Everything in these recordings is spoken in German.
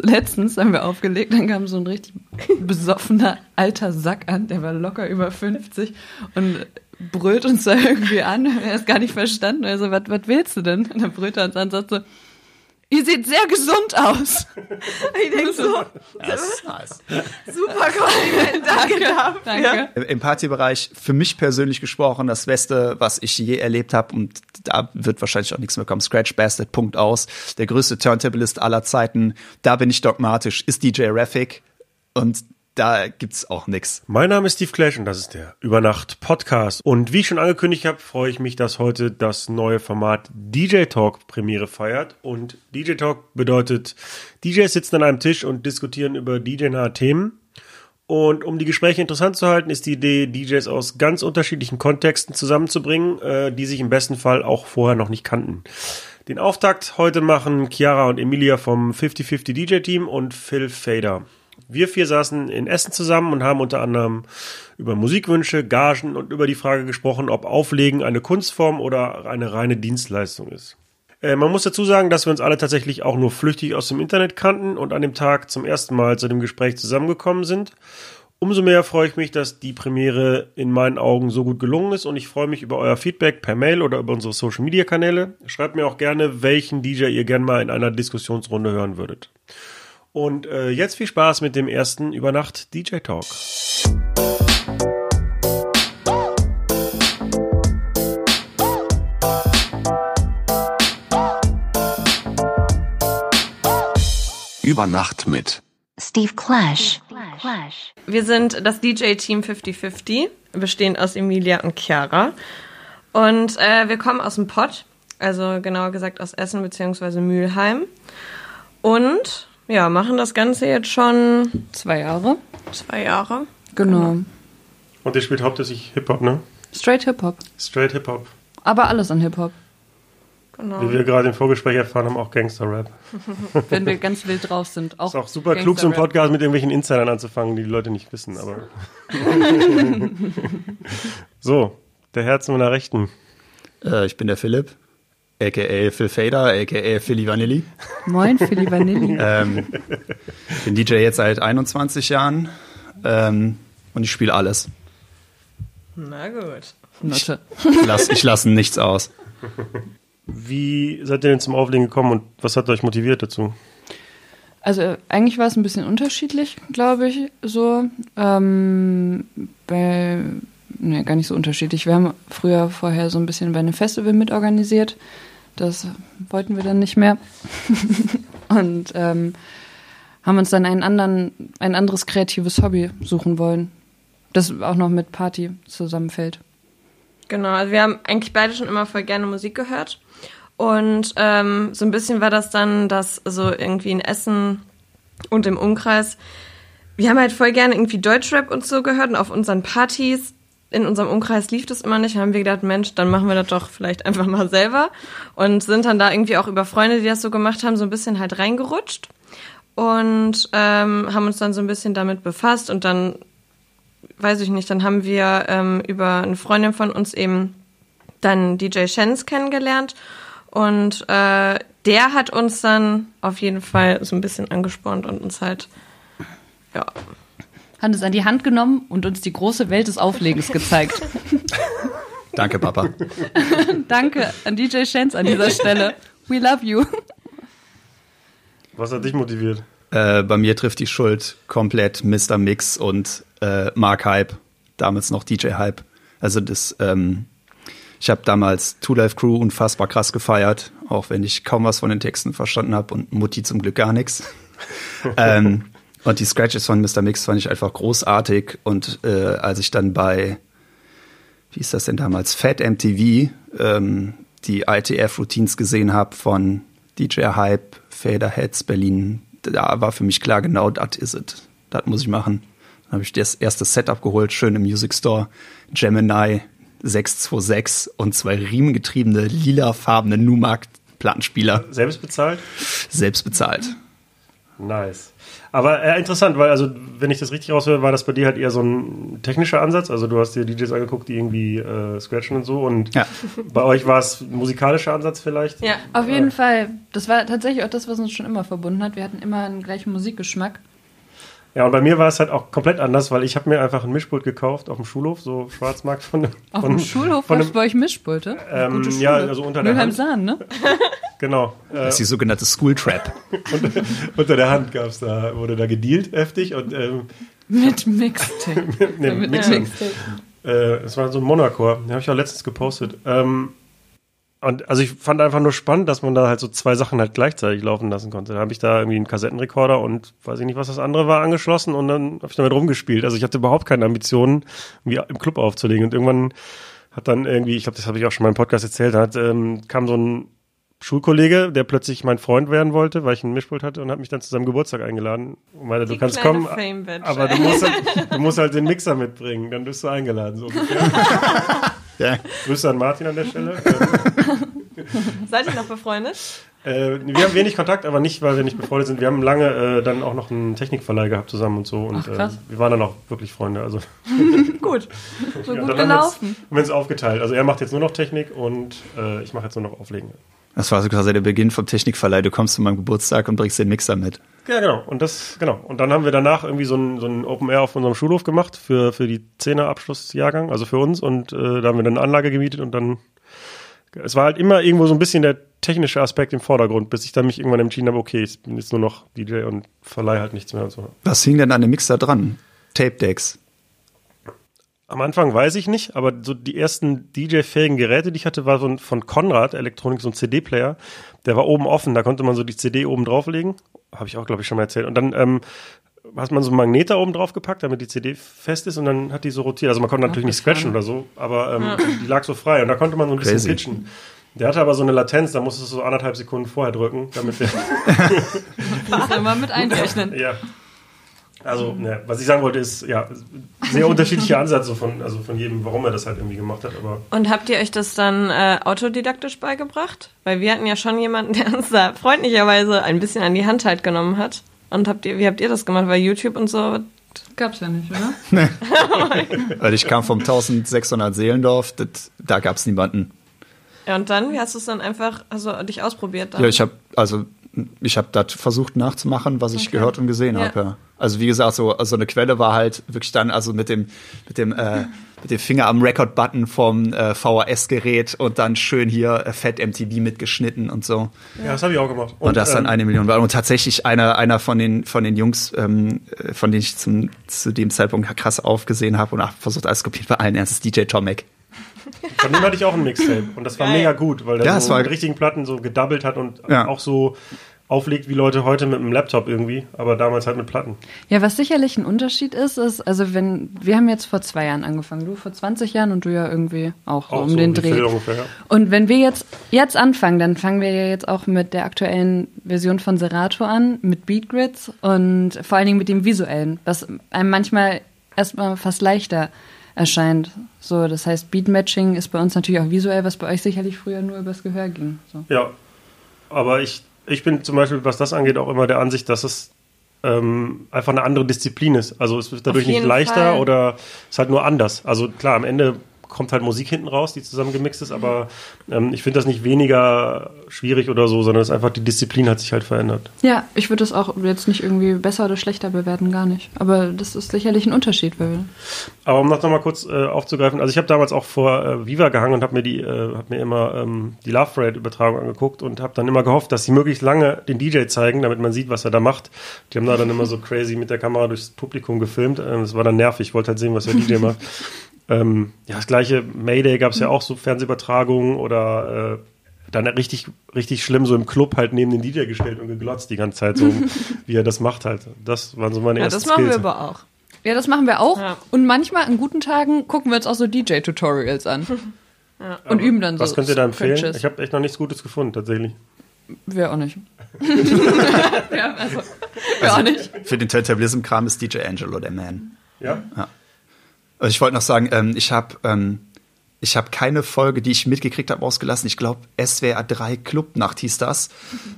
Letztens haben wir aufgelegt, dann kam so ein richtig besoffener alter Sack an, der war locker über 50 und brüllt uns da irgendwie an. Er ist gar nicht verstanden. Also, was willst du denn? Und dann brüllt er uns an und sagt so, Ihr seht sehr gesund aus. Ich denke so, Das ist nice. super Kompliment, danke dafür. Danke. Im Partybereich für mich persönlich gesprochen das Beste, was ich je erlebt habe und da wird wahrscheinlich auch nichts mehr kommen. Scratch Bastard, Punkt aus. Der größte Turntablist aller Zeiten. Da bin ich dogmatisch. Ist DJ Raffic und da gibt's auch nix. Mein Name ist Steve Clash und das ist der Übernacht Podcast. Und wie ich schon angekündigt habe, freue ich mich, dass heute das neue Format DJ Talk Premiere feiert. Und DJ Talk bedeutet, DJs sitzen an einem Tisch und diskutieren über DJ-nahe Themen. Und um die Gespräche interessant zu halten, ist die Idee, DJs aus ganz unterschiedlichen Kontexten zusammenzubringen, äh, die sich im besten Fall auch vorher noch nicht kannten. Den Auftakt heute machen Chiara und Emilia vom 50-50 DJ-Team und Phil Fader. Wir vier saßen in Essen zusammen und haben unter anderem über Musikwünsche, Gagen und über die Frage gesprochen, ob Auflegen eine Kunstform oder eine reine Dienstleistung ist. Äh, man muss dazu sagen, dass wir uns alle tatsächlich auch nur flüchtig aus dem Internet kannten und an dem Tag zum ersten Mal zu dem Gespräch zusammengekommen sind. Umso mehr freue ich mich, dass die Premiere in meinen Augen so gut gelungen ist und ich freue mich über euer Feedback per Mail oder über unsere Social Media Kanäle. Schreibt mir auch gerne, welchen DJ ihr gerne mal in einer Diskussionsrunde hören würdet. Und äh, jetzt viel Spaß mit dem ersten Übernacht DJ Talk. Über Nacht mit Steve Clash. Wir sind das DJ-Team 50-50, bestehend aus Emilia und Chiara. Und äh, wir kommen aus dem Pott, also genauer gesagt aus Essen bzw. Mülheim. Und ja, machen das Ganze jetzt schon Zwei Jahre. zwei Jahre. Genau. Und ihr spielt hauptsächlich Hip-Hop, ne? Straight Hip-Hop. Straight Hip-Hop. Aber alles an Hip-Hop. Genau. Wie wir gerade im Vorgespräch erfahren haben, auch Gangster-Rap. Wenn wir ganz wild drauf sind. Auch Ist auch super klug, so einen. Podcast mit irgendwelchen Insidern anzufangen, die die Leute nicht wissen, aber. so, der Herr zu meiner Rechten. Äh, ich bin der Philipp, aka Phil Fader, aka Philly Vanilli. Moin, Philly Vanilli. Ähm, bin DJ jetzt seit 21 Jahren ähm, und ich spiele alles. Na gut. Notte. Ich lasse ich lass nichts aus. Wie seid ihr denn zum Auflegen gekommen und was hat euch motiviert dazu? Also eigentlich war es ein bisschen unterschiedlich, glaube ich, so. Ähm, bei, ne, gar nicht so unterschiedlich. Wir haben früher vorher so ein bisschen bei einem Festival mitorganisiert. Das wollten wir dann nicht mehr. Und ähm, haben uns dann einen anderen, ein anderes kreatives Hobby suchen wollen, das auch noch mit Party zusammenfällt. Genau, also wir haben eigentlich beide schon immer voll gerne Musik gehört. Und ähm, so ein bisschen war das dann, dass so irgendwie in Essen und im Umkreis, wir haben halt voll gerne irgendwie Deutschrap und so gehört und auf unseren Partys in unserem Umkreis lief das immer nicht. Haben wir gedacht, Mensch, dann machen wir das doch vielleicht einfach mal selber. Und sind dann da irgendwie auch über Freunde, die das so gemacht haben, so ein bisschen halt reingerutscht. Und ähm, haben uns dann so ein bisschen damit befasst und dann weiß ich nicht, dann haben wir ähm, über eine Freundin von uns eben dann DJ Shens kennengelernt und äh, der hat uns dann auf jeden Fall so ein bisschen angespornt und uns halt, ja, Hat es an die Hand genommen und uns die große Welt des Auflegens gezeigt. Danke, Papa. Danke an DJ Shens an dieser Stelle. We love you. Was hat dich motiviert? Äh, bei mir trifft die Schuld komplett Mr. Mix und äh, Mark Hype, damals noch DJ Hype. Also das, ähm, ich habe damals Two Life Crew unfassbar krass gefeiert, auch wenn ich kaum was von den Texten verstanden habe und Mutti zum Glück gar nichts. ähm, und die Scratches von Mr. Mix fand ich einfach großartig. Und äh, als ich dann bei, wie ist das denn damals, Fat MTV, ähm, die ITF-Routines gesehen habe von DJ Hype, Faderheads, Berlin, da war für mich klar, genau das ist es. Das muss ich machen. Dann habe ich das erste Setup geholt, schön im Music Store. Gemini 626 und zwei riemengetriebene, lilafarbene Numark Plattenspieler, Selbst bezahlt? selbst bezahlt. Nice. Aber äh, interessant, weil, also, wenn ich das richtig raushöre, war das bei dir halt eher so ein technischer Ansatz. Also, du hast dir DJs angeguckt, die irgendwie äh, scratchen und so. Und Ja. bei euch war es ein musikalischer Ansatz vielleicht. Ja. Auf jeden Fall. Das war tatsächlich auch das, was uns schon immer verbunden hat. Wir hatten immer einen gleichen Musikgeschmack. Ja, und bei mir war es halt auch komplett anders, weil ich habe mir einfach ein Mischpult gekauft auf dem Schulhof, so Schwarzmarkt von Auf von, dem Schulhof von einem, bei euch Mischpulte. Ähm, ja, also unter der Mülheim Hand. Sahn, ne? Genau. Äh, Das ist die sogenannte School Trap. unter der Hand gab's da, wurde da gedealt heftig und ähm, Mit Mixtape. Mit Mixer. Mixtape. Äh, es war so ein Monacore, den habe ich auch letztens gepostet. Ähm, und also ich fand einfach nur spannend, dass man da halt so zwei Sachen halt gleichzeitig laufen lassen konnte. Da habe ich da irgendwie einen Kassettenrekorder und weiß ich nicht, was das andere war, angeschlossen und dann habe ich damit rumgespielt. Also ich hatte überhaupt keine Ambitionen, irgendwie im Club aufzulegen. Und irgendwann hat dann irgendwie, ich glaube, das habe ich auch schon mal im Podcast erzählt, hat, ähm, kam so ein Schulkollege, der plötzlich mein Freund werden wollte, weil ich einen Mischpult hatte und hat mich dann zu seinem Geburtstag eingeladen. Und meinte, du kannst kommen, aber du musst, halt, du musst halt den Mixer mitbringen, dann bist du eingeladen. So ungefähr. Ja. Grüße an Martin an der Stelle. Seid ihr noch befreundet? äh, wir haben wenig Kontakt, aber nicht, weil wir nicht befreundet sind. Wir haben lange äh, dann auch noch einen Technikverleih gehabt zusammen und so. Und Ach, krass. Äh, wir waren dann auch wirklich Freunde. Also Gut. So ja, gut gelaufen. haben wir uns aufgeteilt. Also er macht jetzt nur noch Technik und äh, ich mache jetzt nur noch Auflegen. Das war so quasi der Beginn vom Technikverleih. Du kommst zu meinem Geburtstag und bringst den Mixer mit. Ja, genau. Und das, genau. Und dann haben wir danach irgendwie so ein, so ein Open Air auf unserem Schulhof gemacht für, für die 10er Abschlussjahrgang, also für uns. Und äh, da haben wir dann eine Anlage gemietet und dann. Es war halt immer irgendwo so ein bisschen der technische Aspekt im Vordergrund, bis ich dann mich irgendwann entschieden habe, okay, ich bin jetzt nur noch DJ und verleihe halt nichts mehr und so. Was hing denn an dem Mixer dran? Tape Decks. Am Anfang weiß ich nicht, aber so die ersten DJ-fähigen Geräte, die ich hatte, war so ein, von Konrad Elektronik, so ein CD-Player. Der war oben offen, da konnte man so die CD oben drauflegen. Habe ich auch, glaube ich, schon mal erzählt. Und dann ähm, hat man so einen Magnet da oben drauf gepackt, damit die CD fest ist und dann hat die so rotiert. Also man konnte natürlich nicht scratchen oder so, aber ähm, die lag so frei und da konnte man so ein bisschen Crazy. pitchen. Der hatte aber so eine Latenz, da musstest du so anderthalb Sekunden vorher drücken, damit der Muss immer mit einrechnen. Ja. Also, ne, was ich sagen wollte, ist, ja, sehr unterschiedlicher Ansatz so von, also von jedem, warum er das halt irgendwie gemacht hat, aber Und habt ihr euch das dann äh, autodidaktisch beigebracht? Weil wir hatten ja schon jemanden, der uns da freundlicherweise ein bisschen an die Hand halt genommen hat. Und habt ihr, wie habt ihr das gemacht? Weil YouTube und so. Gab's ja nicht, oder? Weil ich kam vom 1600 Seelendorf, das, da gab es niemanden. Ja, und dann, wie hast du es dann einfach, also dich ausprobiert? Dann? Ja, ich habe also ich habe das versucht nachzumachen, was ich gehört und gesehen Ja. habe. Ja. Also wie gesagt, so also eine Quelle war halt wirklich dann also mit dem mit dem äh, mit dem Finger am Record-Button vom äh, VHS-Gerät und dann schön hier äh, Fett MTV mitgeschnitten und so. ja, das habe ich auch gemacht. Und, das dann ähm, eine Million war. Und tatsächlich einer, einer von den, von den Jungs, ähm, äh, von denen ich zum, zu dem Zeitpunkt krass aufgesehen habe und auch versucht alles kopiert, bei allen Ernstes DJ Tomek. Von dem hatte ich auch ein Mixtape und das war Geil. mega gut, weil der Ja, so war- mit richtigen Platten so gedoubled hat und Ja. auch so auflegt wie Leute heute mit einem Laptop irgendwie, aber damals halt mit Platten. Ja, was sicherlich ein Unterschied ist, ist, also wenn, wir haben jetzt vor zwei Jahren angefangen, du vor 20 Jahren und du ja irgendwie auch, so Auch um so den Dreh. Ungefähr, ja. Und wenn wir jetzt, jetzt anfangen, dann fangen wir ja jetzt auch mit der aktuellen Version von Serato an, mit Beatgrids und vor allen Dingen mit dem visuellen, was einem manchmal erstmal fast leichter erscheint. So, das heißt, Beatmatching ist bei uns natürlich auch visuell, was bei euch sicherlich früher nur übers Gehör ging. So. Ja, aber ich, ich bin zum Beispiel, was das angeht, auch immer der Ansicht, dass es ähm, einfach eine andere Disziplin ist. Also es wird dadurch nicht leichter Fall. oder es ist halt nur anders. Also klar, am Ende kommt halt Musik hinten raus, die zusammen gemixt ist, aber ähm, ich finde das nicht weniger schwierig oder so, sondern es ist einfach, die Disziplin hat sich halt verändert. Ja, ich würde das auch jetzt nicht irgendwie besser oder schlechter bewerten, gar nicht. Aber das ist sicherlich ein Unterschied, weil Aber um das nochmal kurz äh, aufzugreifen, also ich habe damals auch vor äh, Viva gehangen und habe mir die, äh, hab mir immer ähm, die Love Parade Übertragung angeguckt und habe dann immer gehofft, dass sie möglichst lange den DJ zeigen, damit man sieht, was er da macht. Die haben da dann immer so crazy mit der Kamera durchs Publikum gefilmt. Ähm, das war dann nervig, ich wollte halt sehen, was der DJ macht. Ähm, ja, das gleiche Mayday gab es ja auch so Fernsehübertragungen oder äh, dann richtig, richtig schlimm so im Club halt neben den DJ gestellt und geglotzt die ganze Zeit, so wie er das macht halt. Das waren so meine ja, ersten das machen wir Skills. aber auch. Ja, das machen wir auch. Ja. Und manchmal an guten Tagen gucken wir uns auch so DJ-Tutorials an. Und üben dann so. Was könnt ihr da empfehlen? Ich habe echt noch nichts Gutes gefunden, tatsächlich. Wir auch nicht. ja, also, wir auch nicht. Für den Turntablism-Kram ist DJ Angelo der Man. Ja? Also ich wollte noch sagen, ähm, ich habe ähm, ich habe keine Folge, die ich mitgekriegt habe, ausgelassen. Ich glaube, SWR 3 Clubnacht hieß das,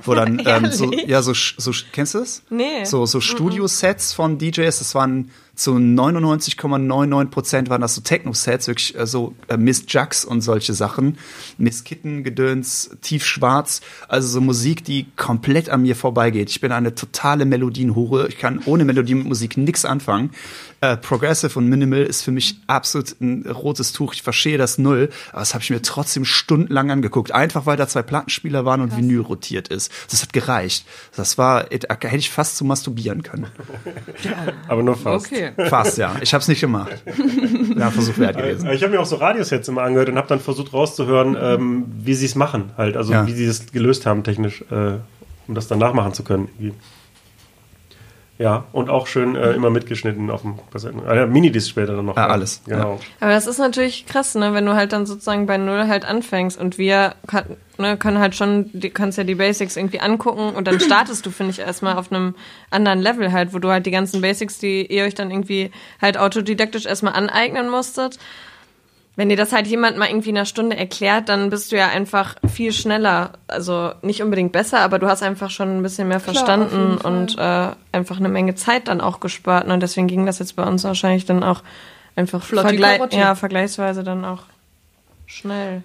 wo dann ähm, so, ja, so, so, kennst du das? Nee. So, so Studio-Sets von DJs, das waren zu 99,99 Prozent waren das so Techno-Sets, wirklich äh, so äh, Miss Jux und solche Sachen. Miss Kitten, Gedöns, tiefschwarz. Also so Musik, die komplett an mir vorbeigeht. Ich bin eine totale Melodienhure. Ich kann ohne Melodie mit Musik nichts anfangen. Äh, Progressive und Minimal ist für mich absolut ein rotes Tuch. Ich verstehe das null, aber das habe ich mir trotzdem stundenlang angeguckt. Einfach weil da zwei Plattenspieler waren und Vinyl rotiert ist. Das hat gereicht. Das war, da hätte ich fast zu masturbieren können. Aber nur fast. Okay. Fast, ja. Ich habe es nicht gemacht. Ja, Versuch wert gewesen. Ich habe mir auch so Radiosets immer angehört und habe dann versucht rauszuhören, ähm, wie sie es machen, halt, also Ja. wie sie es gelöst haben technisch, äh, um das dann nachmachen zu können. Irgendwie. Ja, und auch schön äh, immer mitgeschnitten auf dem Kassetten. Ah, ja, Minidisc später dann noch. Ah, ja. alles, Genau. Aber das ist natürlich krass, ne, wenn du halt dann sozusagen bei Null halt anfängst und wir kann, ne, können halt schon, du kannst ja die Basics irgendwie angucken und dann startest du, finde ich, erstmal auf einem anderen Level halt, wo du halt die ganzen Basics, die ihr euch dann irgendwie halt autodidaktisch erstmal aneignen musstet. Wenn dir das halt jemand mal irgendwie in einer Stunde erklärt, dann bist du ja einfach viel schneller. Also nicht unbedingt besser, aber du hast einfach schon ein bisschen mehr Klar, verstanden jeden und äh, einfach eine Menge Zeit dann auch gespart. Und deswegen ging das jetzt bei uns wahrscheinlich dann auch einfach vergle ja, vergleichsweise dann auch schnell.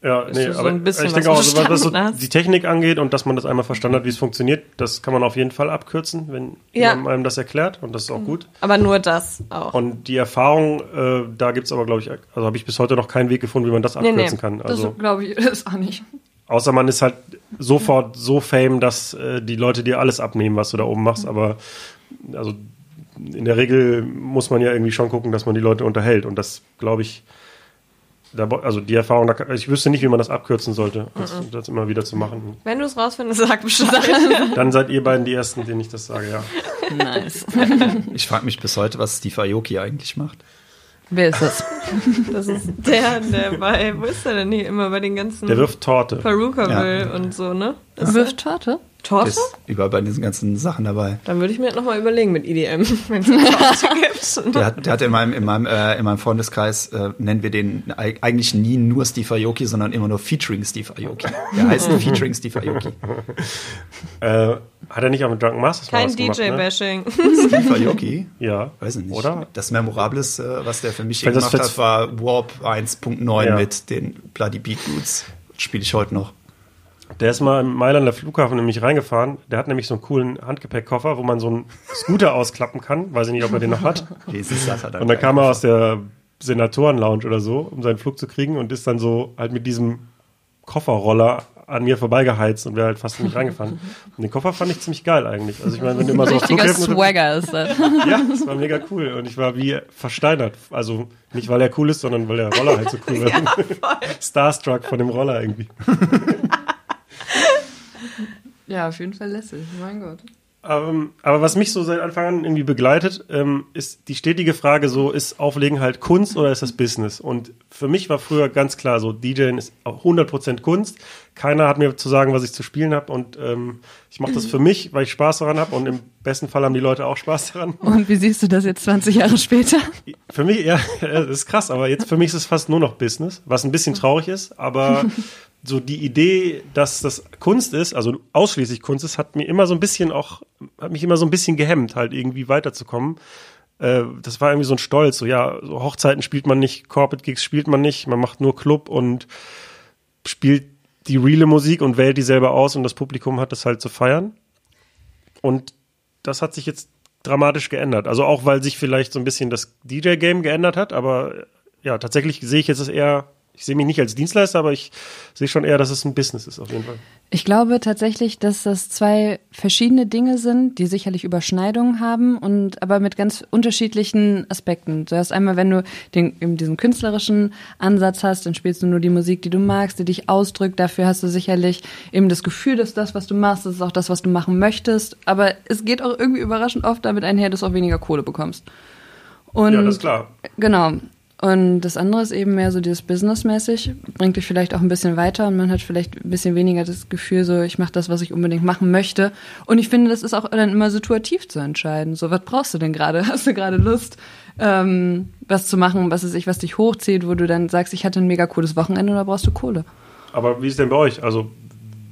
Ja, nee, so aber ich denke auch, so, was so die Technik angeht und dass man das einmal verstanden hat, wie es funktioniert, das kann man auf jeden Fall abkürzen, wenn Ja. jemand einem das erklärt und das ist auch gut. Aber nur das auch. Und die Erfahrung, äh, da gibt's aber, glaube ich, also habe ich bis heute noch keinen Weg gefunden, wie man das Nee, abkürzen nee. kann. Das Also, glaube ich ist auch nicht. außer man ist halt sofort so fame, dass äh, die Leute dir alles abnehmen, was du da oben machst. Aber also in der Regel muss man ja irgendwie schon gucken, dass man die Leute unterhält. Und das, glaube ich, also die Erfahrung, ich wüsste nicht, wie man das abkürzen sollte, das, das immer wieder zu machen. Wenn du es rausfindest, sag Bescheid. Dann seid ihr beiden die Ersten, denen ich das sage, ja. Nice. Ich frage mich bis heute, was Steve Aoki eigentlich macht. Wer ist das? Das ist der, der bei, wo ist der denn hier immer bei den ganzen Der wirft Torte. Perukaville und so, ne? Ist Wirft Torte? Torte? Ist überall bei diesen ganzen Sachen dabei. Dann würde ich mir das nochmal überlegen mit EDM, wenn es Torte gibt. Der hat, der hat in meinem, in meinem, äh, in meinem Freundeskreis, äh, nennen wir den eig- eigentlich nie nur Steve Aoki, sondern immer nur featuring Steve Aoki. Der heißt featuring Steve Aoki. Äh, hat er nicht auch mit Drunken Masters Kein was gemacht, ne? DJ-Bashing. Steve Aoki? Ja. Weiß ich nicht. Oder? Das Memorableste, was der für mich gemacht hat, war Warp 1.9 Ja. mit den Bloody Beat Dudes. Spiele ich heute noch. Der ist mal im Mailander Flughafen nämlich reingefahren. Der hat nämlich so einen coolen Handgepäckkoffer, wo man so einen Scooter ausklappen kann. Weiß ich nicht, ob er den noch hat. Jesus, das hat er Und dann kam er aus der Senatoren-Lounge oder so, um seinen Flug zu kriegen und ist dann so halt mit diesem Kofferroller an mir vorbeigeheizt und wäre halt fast nicht reingefahren. Und den Koffer fand ich ziemlich geil eigentlich. Also ich meine, wenn du immer so auf Richtiger Flughäfen Swagger ist das. Ja, das war mega cool. Und ich war wie versteinert. Also nicht, weil er cool ist, sondern weil der Roller halt so cool war. Starstruck von dem Roller irgendwie. Ja, auf jeden Fall lässig. Mein Gott. Ähm, aber was mich so seit Anfang an irgendwie begleitet, ähm, ist die stetige Frage so, ist Auflegen halt Kunst oder ist das Business? Und für mich war früher ganz klar so, DJing ist auch 100% Kunst. Keiner hat mir zu sagen, was ich zu spielen habe und ähm, ich mache das für mich, weil ich Spaß daran habe und im besten Fall haben die Leute auch Spaß daran. Und wie siehst du das jetzt 20 Jahre später? Für mich, ja, das ist krass, aber jetzt für mich ist es fast nur noch Business, was ein bisschen traurig ist, aber so die Idee, dass das Kunst ist, also ausschließlich Kunst ist, hat mir immer so ein bisschen auch, hat mich immer so ein bisschen gehemmt, halt irgendwie weiterzukommen. Äh, das war irgendwie so ein Stolz, so ja, so Hochzeiten spielt man nicht, Corporate Gigs spielt man nicht, man macht nur Club und spielt die reale Musik und wählt die selber aus und das Publikum hat das halt zu feiern. Und das hat sich jetzt dramatisch geändert. Also auch, weil sich vielleicht so ein bisschen das DJ-Game geändert hat, aber ja, tatsächlich sehe ich jetzt es eher, ich sehe mich nicht als Dienstleister, aber ich sehe schon eher, dass es ein Business ist auf jeden Fall. Ich glaube tatsächlich, dass das zwei verschiedene Dinge sind, die sicherlich Überschneidungen haben und aber mit ganz unterschiedlichen Aspekten. Du hast einmal, wenn du den, eben diesen künstlerischen Ansatz hast, dann spielst du nur die Musik, die du magst, die dich ausdrückt. Dafür hast du sicherlich eben das Gefühl, dass das, was du machst, das ist auch das, was du machen möchtest. Aber es geht auch irgendwie überraschend oft damit einher, dass du auch weniger Kohle bekommst. Und Ja, das ist klar. Genau. Und das andere ist eben mehr so dieses Businessmäßig, bringt dich vielleicht auch ein bisschen weiter und man hat vielleicht ein bisschen weniger das Gefühl, so ich mache das, was ich unbedingt machen möchte. Und ich finde, das ist auch dann immer situativ zu entscheiden. So, was brauchst du denn gerade? Hast du gerade Lust, ähm, was zu machen, was ist ich, was dich hochzieht, wo du dann sagst, ich hatte ein mega cooles Wochenende oder brauchst du Kohle? Aber wie ist denn bei euch? Also,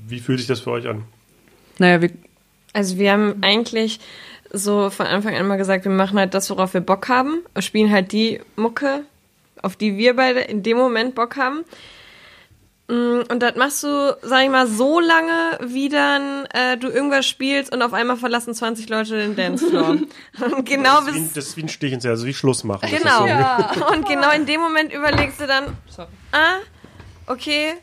wie fühlt sich das für euch an? Naja, wir, Also wir haben eigentlich so von Anfang an immer gesagt, wir machen halt das, worauf wir Bock haben, spielen halt die Mucke, auf die wir beide in dem Moment Bock haben. Mm, Und das machst du, sag ich mal, so lange, wie dann äh, du irgendwas spielst und auf einmal verlassen 20 Leute den Dancefloor. und genau das, ist wie, das ist wie ein Stich ins Herz, also wie Schluss machen. Genau. so. Und genau in dem Moment überlegst du dann, ah, okay,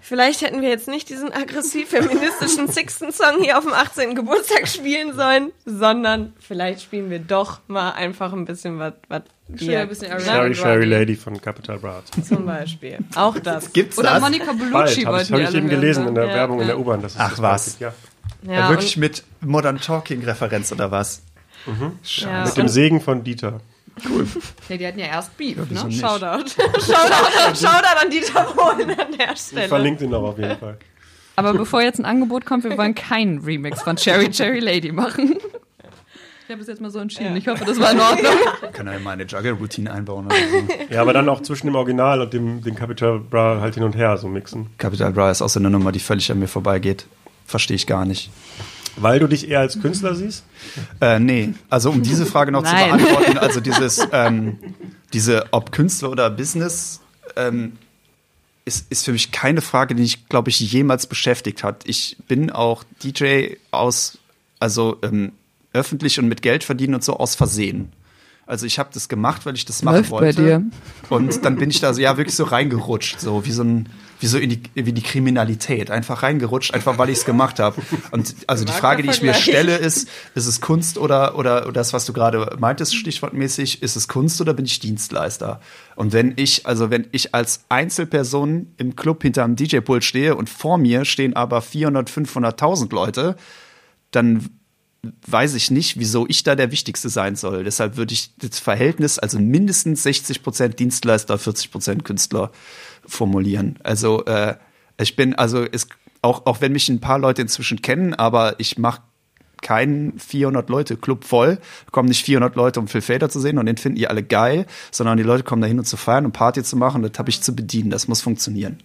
vielleicht hätten wir jetzt nicht diesen aggressiv-feministischen Sixten-Song hier auf dem 18. Geburtstag spielen sollen, sondern vielleicht spielen wir doch mal einfach ein bisschen was, was wir, ein bisschen Sherry Sherry Lady von Capital Bra. zum Beispiel. Auch das. Gibt's oder das? Monika Bald, Bellucci habe wollten ich, hab die ich eben gelesen ne? in der Ja, Werbung in ja. der U-Bahn. Ach, das was? gibt, Ja. Ja, Wirklich mit Modern Talking Referenz oder was? ja, Mit dem Segen von Dieter. Ja, die hatten ja erst Beef, ne? Shoutout. Shoutout, Shoutout an Dieter Bohlen an der Ich Stelle. verlinke den noch auf jeden Fall. Aber bevor jetzt ein Angebot kommt, wir wollen keinen Remix von Cherry Cherry Lady machen. Ich habe es jetzt mal so entschieden. Ich hoffe, das war in Ordnung. Kann er meine Juggle-Routine einbauen oder so. Ja, aber dann auch zwischen dem Original und dem, dem Capital Bra halt hin und her so mixen. Capital Bra ist auch so eine Nummer, die völlig an mir vorbeigeht. Verstehe ich gar nicht. Weil du dich eher als Künstler siehst? Äh, nee, also um diese Frage noch Nein. zu beantworten, also dieses, ähm, diese, ob Künstler oder Business, ähm, ist, ist für mich keine Frage, die mich, glaube ich, jemals beschäftigt hat. Ich bin auch DJ aus, also ähm, öffentlich und mit Geld verdienen und so aus Versehen. Also ich habe das gemacht, weil ich das machen Läuft bei wollte. dir. Und dann bin ich da so, ja, wirklich so reingerutscht, so wie so ein, wie so in die, wie die Kriminalität. Einfach reingerutscht, einfach weil ich es gemacht habe. Und also die Frage, die ich mir stelle, ist, ist es Kunst oder, oder, oder das, was du gerade meintest, stichwortmäßig, ist es Kunst oder bin ich Dienstleister? Und wenn ich, also wenn ich als Einzelperson im Club hinter einem DJ-Pult stehe und vor mir stehen aber 400, 500.000 Leute, dann weiß ich nicht, wieso ich da der Wichtigste sein soll. Deshalb würde ich das Verhältnis, also mindestens 60 Prozent Dienstleister, 40 Prozent Künstler formulieren. Also äh, ich bin, also es, auch, auch wenn mich ein paar Leute inzwischen kennen, aber ich mache keinen 400 Leute Club voll. Da kommen nicht 400 Leute, um Phil Fader zu sehen und den finden die alle geil, sondern die Leute kommen da hin, um zu feiern und Party zu machen. Und das habe ich zu bedienen. Das muss funktionieren.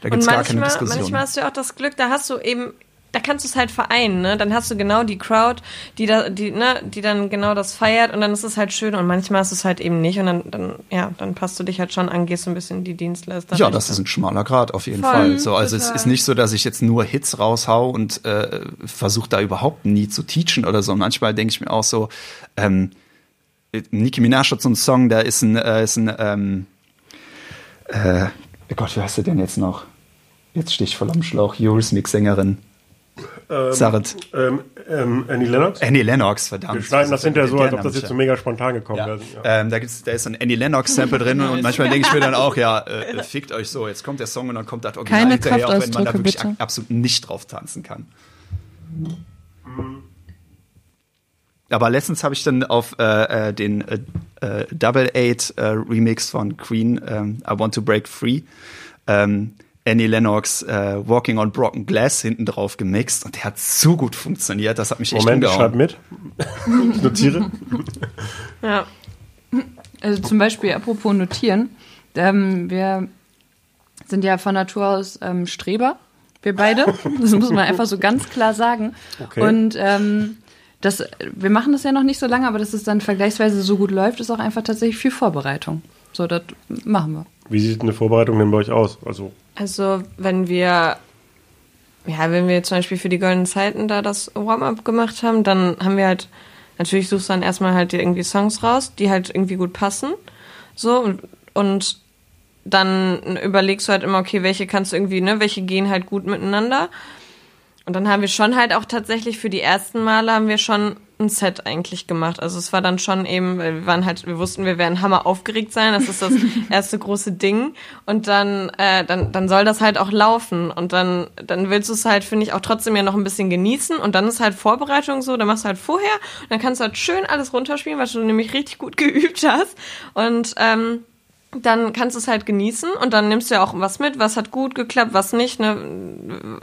Da gibt es gar keine Diskussion. manchmal hast du auch das Glück, da hast du eben, da kannst du es halt vereinen, ne? Dann hast du genau die Crowd, die da, die, ne, die dann genau das feiert und dann ist es halt schön und manchmal ist es halt eben nicht und dann, dann, ja, dann passt du dich halt schon an, gehst so ein bisschen die Dienstleister. Ja, das ist ein schmaler Grad auf jeden Voll, Fall. So, also es total. ist nicht so, dass ich jetzt nur Hits raushau und äh, versuche da überhaupt nie zu teachen oder so. Manchmal denke ich mir auch so, ähm, Nicki Minaj hat so einen Song, da ist ein, äh, ist ein ähm, äh, oh Gott, wie heißt der denn jetzt noch? Jetzt stehe ich voll am Schlauch. Eurismix-Sängerin. Saret. Ähm, ähm, Annie Lennox? Annie Lennox, verdammt. Wir schneiden das hinterher so, als ob das jetzt so mega spontan gekommen ja. wäre. Ja. Ähm, da, gibt's, da ist ein Annie Lennox-Sample drin und manchmal denke ich mir dann auch, ja, äh, fickt euch so, jetzt kommt der Song und dann kommt das Original Keine hinterher, auch wenn man da wirklich bitte. absolut nicht drauf tanzen kann. Aber letztens habe ich dann auf äh, äh, den äh, äh, Double Eight äh, Remix von Queen, ähm, I Want to Break Free, ähm, Annie Lennox äh, Walking on Broken Glass hinten drauf gemixt und der hat so gut funktioniert, das hat mich echt Moment, ich schreibe umgehauen. mit. ich notiere. Ja. Also zum Beispiel, apropos Notieren, ähm, wir sind ja von Natur aus ähm, Streber, wir beide. Das muss man einfach so ganz klar sagen. Okay. Und ähm, das, wir machen das ja noch nicht so lange, aber dass es dann vergleichsweise so gut läuft, ist auch einfach tatsächlich viel Vorbereitung. So, das machen wir. Wie sieht eine Vorbereitung denn bei euch aus? Also, Also, wenn wir, ja, wenn wir zum Beispiel für die Goldenen Zeiten da das Warm-up gemacht haben, dann haben wir halt, natürlich suchst du dann erstmal halt irgendwie Songs raus, die halt irgendwie gut passen. So, und, und dann überlegst du halt immer, okay, welche kannst du irgendwie, ne, welche gehen halt gut miteinander. Und dann haben wir schon halt auch tatsächlich für die ersten Male haben wir schon ein Set eigentlich gemacht. Also es war dann schon eben, weil wir waren halt, wir wussten, wir werden hammer aufgeregt sein. Das ist das erste große Ding. Und dann, äh, dann, dann soll das halt auch laufen. Und dann, dann willst du es halt, finde ich, auch trotzdem ja noch ein bisschen genießen. Und dann ist halt Vorbereitung so, dann machst du halt vorher und dann kannst du halt schön alles runterspielen, was du nämlich richtig gut geübt hast. Und ähm, dann kannst du es halt genießen und dann nimmst du ja auch was mit, was hat gut geklappt, was nicht, ne?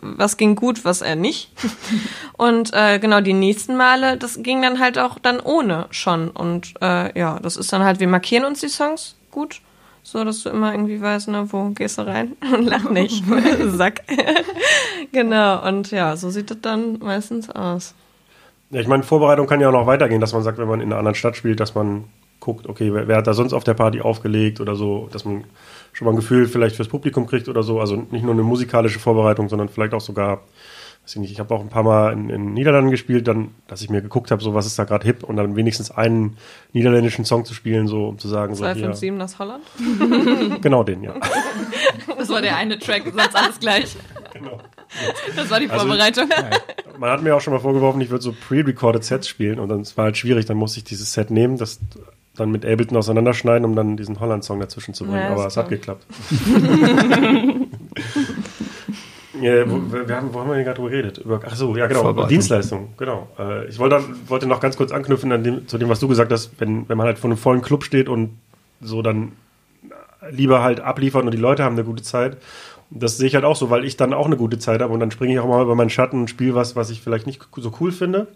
was ging gut, was er nicht. und äh, genau die nächsten Male, das ging dann halt auch dann ohne schon. Und äh, ja, das ist dann halt, wir markieren uns die Songs gut, so dass du immer irgendwie weißt, ne, wo gehst du rein und lach nicht, Sack. genau, und ja, so sieht das dann meistens aus. Ja, ich meine, Vorbereitung kann ja auch noch weitergehen, dass man sagt, wenn man in einer anderen Stadt spielt, dass man guckt, okay, wer, wer, hat da sonst auf der Party aufgelegt oder so, dass man schon mal ein Gefühl vielleicht fürs Publikum kriegt oder so. Also nicht nur eine musikalische Vorbereitung, sondern vielleicht auch sogar, weiß ich nicht, ich habe auch ein paar Mal in, in Niederlanden gespielt, dann, dass ich mir geguckt habe, so was ist da gerade hip und dann wenigstens einen niederländischen Song zu spielen, so um zu sagen, 257 so. das Holland? genau den, ja. Das war der eine Track, sonst alles gleich. Genau. Das war die also, Vorbereitung. Also, man hat mir auch schon mal vorgeworfen, ich würde so pre-recorded Sets spielen und dann war halt schwierig, dann musste ich dieses Set nehmen, das dann mit Ableton auseinanderschneiden, um dann diesen Holland-Song dazwischen zu bringen. Ja, Aber es hat geklappt. ja, wo, wir haben, wo haben wir denn gerade drüber geredet? Über, ach so, ja genau, über Dienstleistung, genau. Äh, ich wollte, wollte noch ganz kurz anknüpfen an dem, zu dem, was du gesagt hast, wenn, wenn man halt vor einem vollen Club steht und so dann lieber halt abliefern und die Leute haben eine gute Zeit. Das sehe ich halt auch so, weil ich dann auch eine gute Zeit habe und dann springe ich auch mal über meinen Schatten und spiele was, was ich vielleicht nicht so cool finde.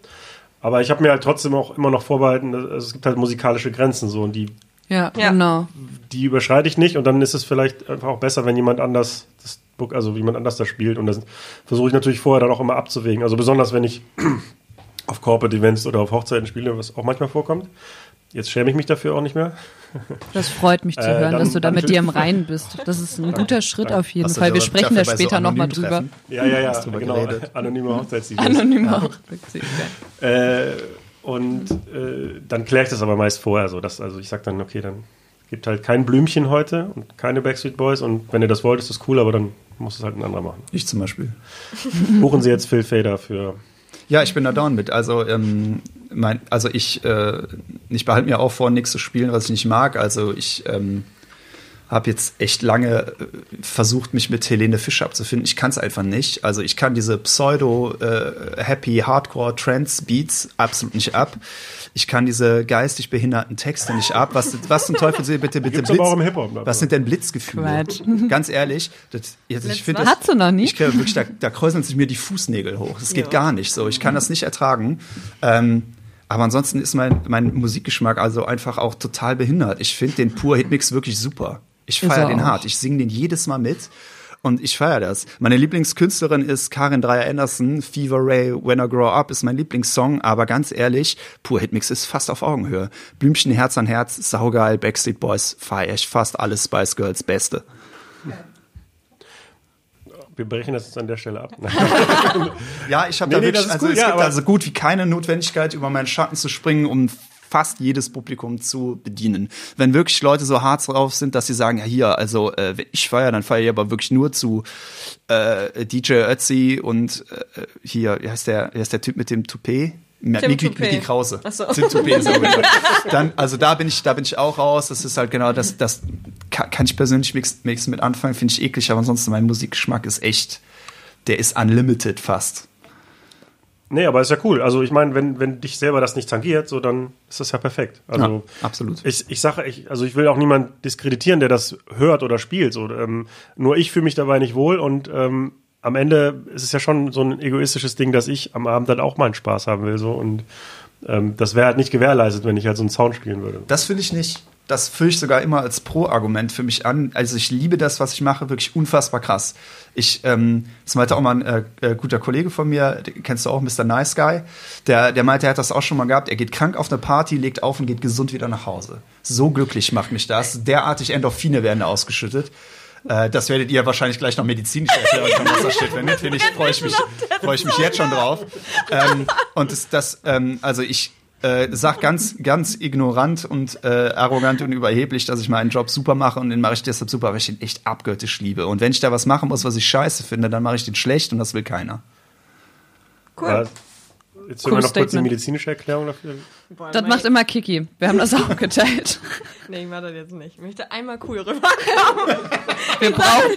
Aber ich habe mir halt trotzdem auch immer noch vorbehalten, also es gibt halt musikalische Grenzen so und die ja, ja, genau. Die überschreite ich nicht und dann ist es vielleicht einfach auch besser, wenn jemand anders das Book, also jemand anders das spielt und das versuche ich natürlich vorher dann auch immer abzuwägen. Also besonders wenn ich auf Corporate Events oder auf Hochzeiten spiele, was auch manchmal vorkommt, Jetzt schäme ich mich dafür auch nicht mehr. Das freut mich zu äh, hören, dann, dass du da mit dir im Reinen bist. Das ist ein guter Schritt auf jeden Fall. Wir sprechen da später so nochmal drüber. Ja, ja, ja, genau. Geredet. Anonyme Hochzeits Anonyme ja. Hochzeits äh, Und äh, dann kläre ich das aber meist vorher so. Dass, also ich sage dann, okay, dann gibt halt kein Blümchen heute und keine Backstreet Boys und wenn ihr das wollt, ist das cool, aber dann muss es halt ein anderer machen. Ich zum Beispiel. Buchen Sie jetzt Phil Fader für ja, ich bin da down mit. Also, ähm, mein, also ich, äh, ich behalte mir auch vor, nichts zu spielen, was ich nicht mag. Also ich ähm, habe jetzt echt lange äh, versucht, mich mit Helene Fischer abzufinden. Ich kann es einfach nicht. Also ich kann diese Pseudo-Happy, äh, Hardcore, Trance-Beats absolut nicht ab. Ich kann diese geistig behinderten Texte nicht ab. Was, was zum Teufel sind bitte, bitte Blitz? Was sind denn Blitzgefühle? Ganz ehrlich, das, jetzt, ich finde das. Du noch nicht? Ich wirklich, da, da kräuseln sich mir die Fußnägel hoch. Das geht ja. gar nicht so. Ich kann das nicht ertragen. Ähm, aber ansonsten ist mein, mein Musikgeschmack also einfach auch total behindert. Ich finde den Pur Hitmix wirklich super. Ich feiere den hart. Ich singe den jedes Mal mit. Und ich feiere das. Meine Lieblingskünstlerin ist Karin Dreier-Anderson. Fever Ray, When I Grow Up ist mein Lieblingssong. Aber ganz ehrlich, Pur Hitmix ist fast auf Augenhöhe. Blümchen Herz an Herz, saugeil, Backstreet Boys, feiere ich fast alles Spice Girls Beste. Wir brechen das jetzt an der Stelle ab. ja, ich habe nee, da wirklich, also es ja, gibt also gut wie keine Notwendigkeit, über meinen Schatten zu springen, um fast jedes Publikum zu bedienen. Wenn wirklich Leute so hart drauf sind, dass sie sagen, ja hier, also äh, wenn ich feiere, dann feiere ich aber wirklich nur zu äh, DJ Ötzi und äh, hier, wie heißt der, wie heißt der Typ mit dem Toupet? Miki, Miki Krause. Ach so. Tim Toupet, so Dann, also da bin ich, da bin ich auch raus. Das ist halt genau das, das kann, kann ich persönlich nichts mit anfangen, finde ich eklig, aber ansonsten mein Musikgeschmack ist echt, der ist unlimited fast. Nee, aber ist ja cool. Also ich meine, wenn, wenn dich selber das nicht tangiert, so dann ist das ja perfekt. Also ja, absolut. Ich, ich sage, ich, also ich will auch niemand diskreditieren, der das hört oder spielt. So, ähm, nur ich fühle mich dabei nicht wohl und ähm, am Ende ist es ja schon so ein egoistisches Ding, dass ich am Abend dann auch meinen Spaß haben will. So und ähm, das wäre halt nicht gewährleistet, wenn ich halt so einen Sound spielen würde. Das finde ich nicht das führe ich sogar immer als Pro-Argument für mich an. Also ich liebe das, was ich mache, wirklich unfassbar krass. Ich, ähm, das meinte auch mal ein äh, äh, guter Kollege von mir, kennst du auch, Mr. Nice Guy, der, der meinte, er hat das auch schon mal gehabt, er geht krank auf eine Party, legt auf und geht gesund wieder nach Hause. So glücklich macht mich das. Derartig Endorphine werden ausgeschüttet. Äh, das werdet ihr wahrscheinlich gleich noch medizinisch erklären, was da steht. Wenn nicht, finde ich, freue ich mich, freue ich mich jetzt schon drauf. Ähm, und das, das ähm, also ich äh, sag ganz, ganz ignorant und äh, arrogant und überheblich, dass ich meinen Job super mache und den mache ich deshalb super, weil ich den echt abgöttisch liebe. Und wenn ich da was machen muss, was ich scheiße finde, dann mache ich den schlecht und das will keiner. Cool. Jetzt hören wir noch kurz Statement. medizinische Erklärung dafür. Boah, Das mach macht immer Kiki. Wir haben das auch geteilt. Nee, ich mach das jetzt nicht. Ich möchte einmal cool rüber. Wir brauchen.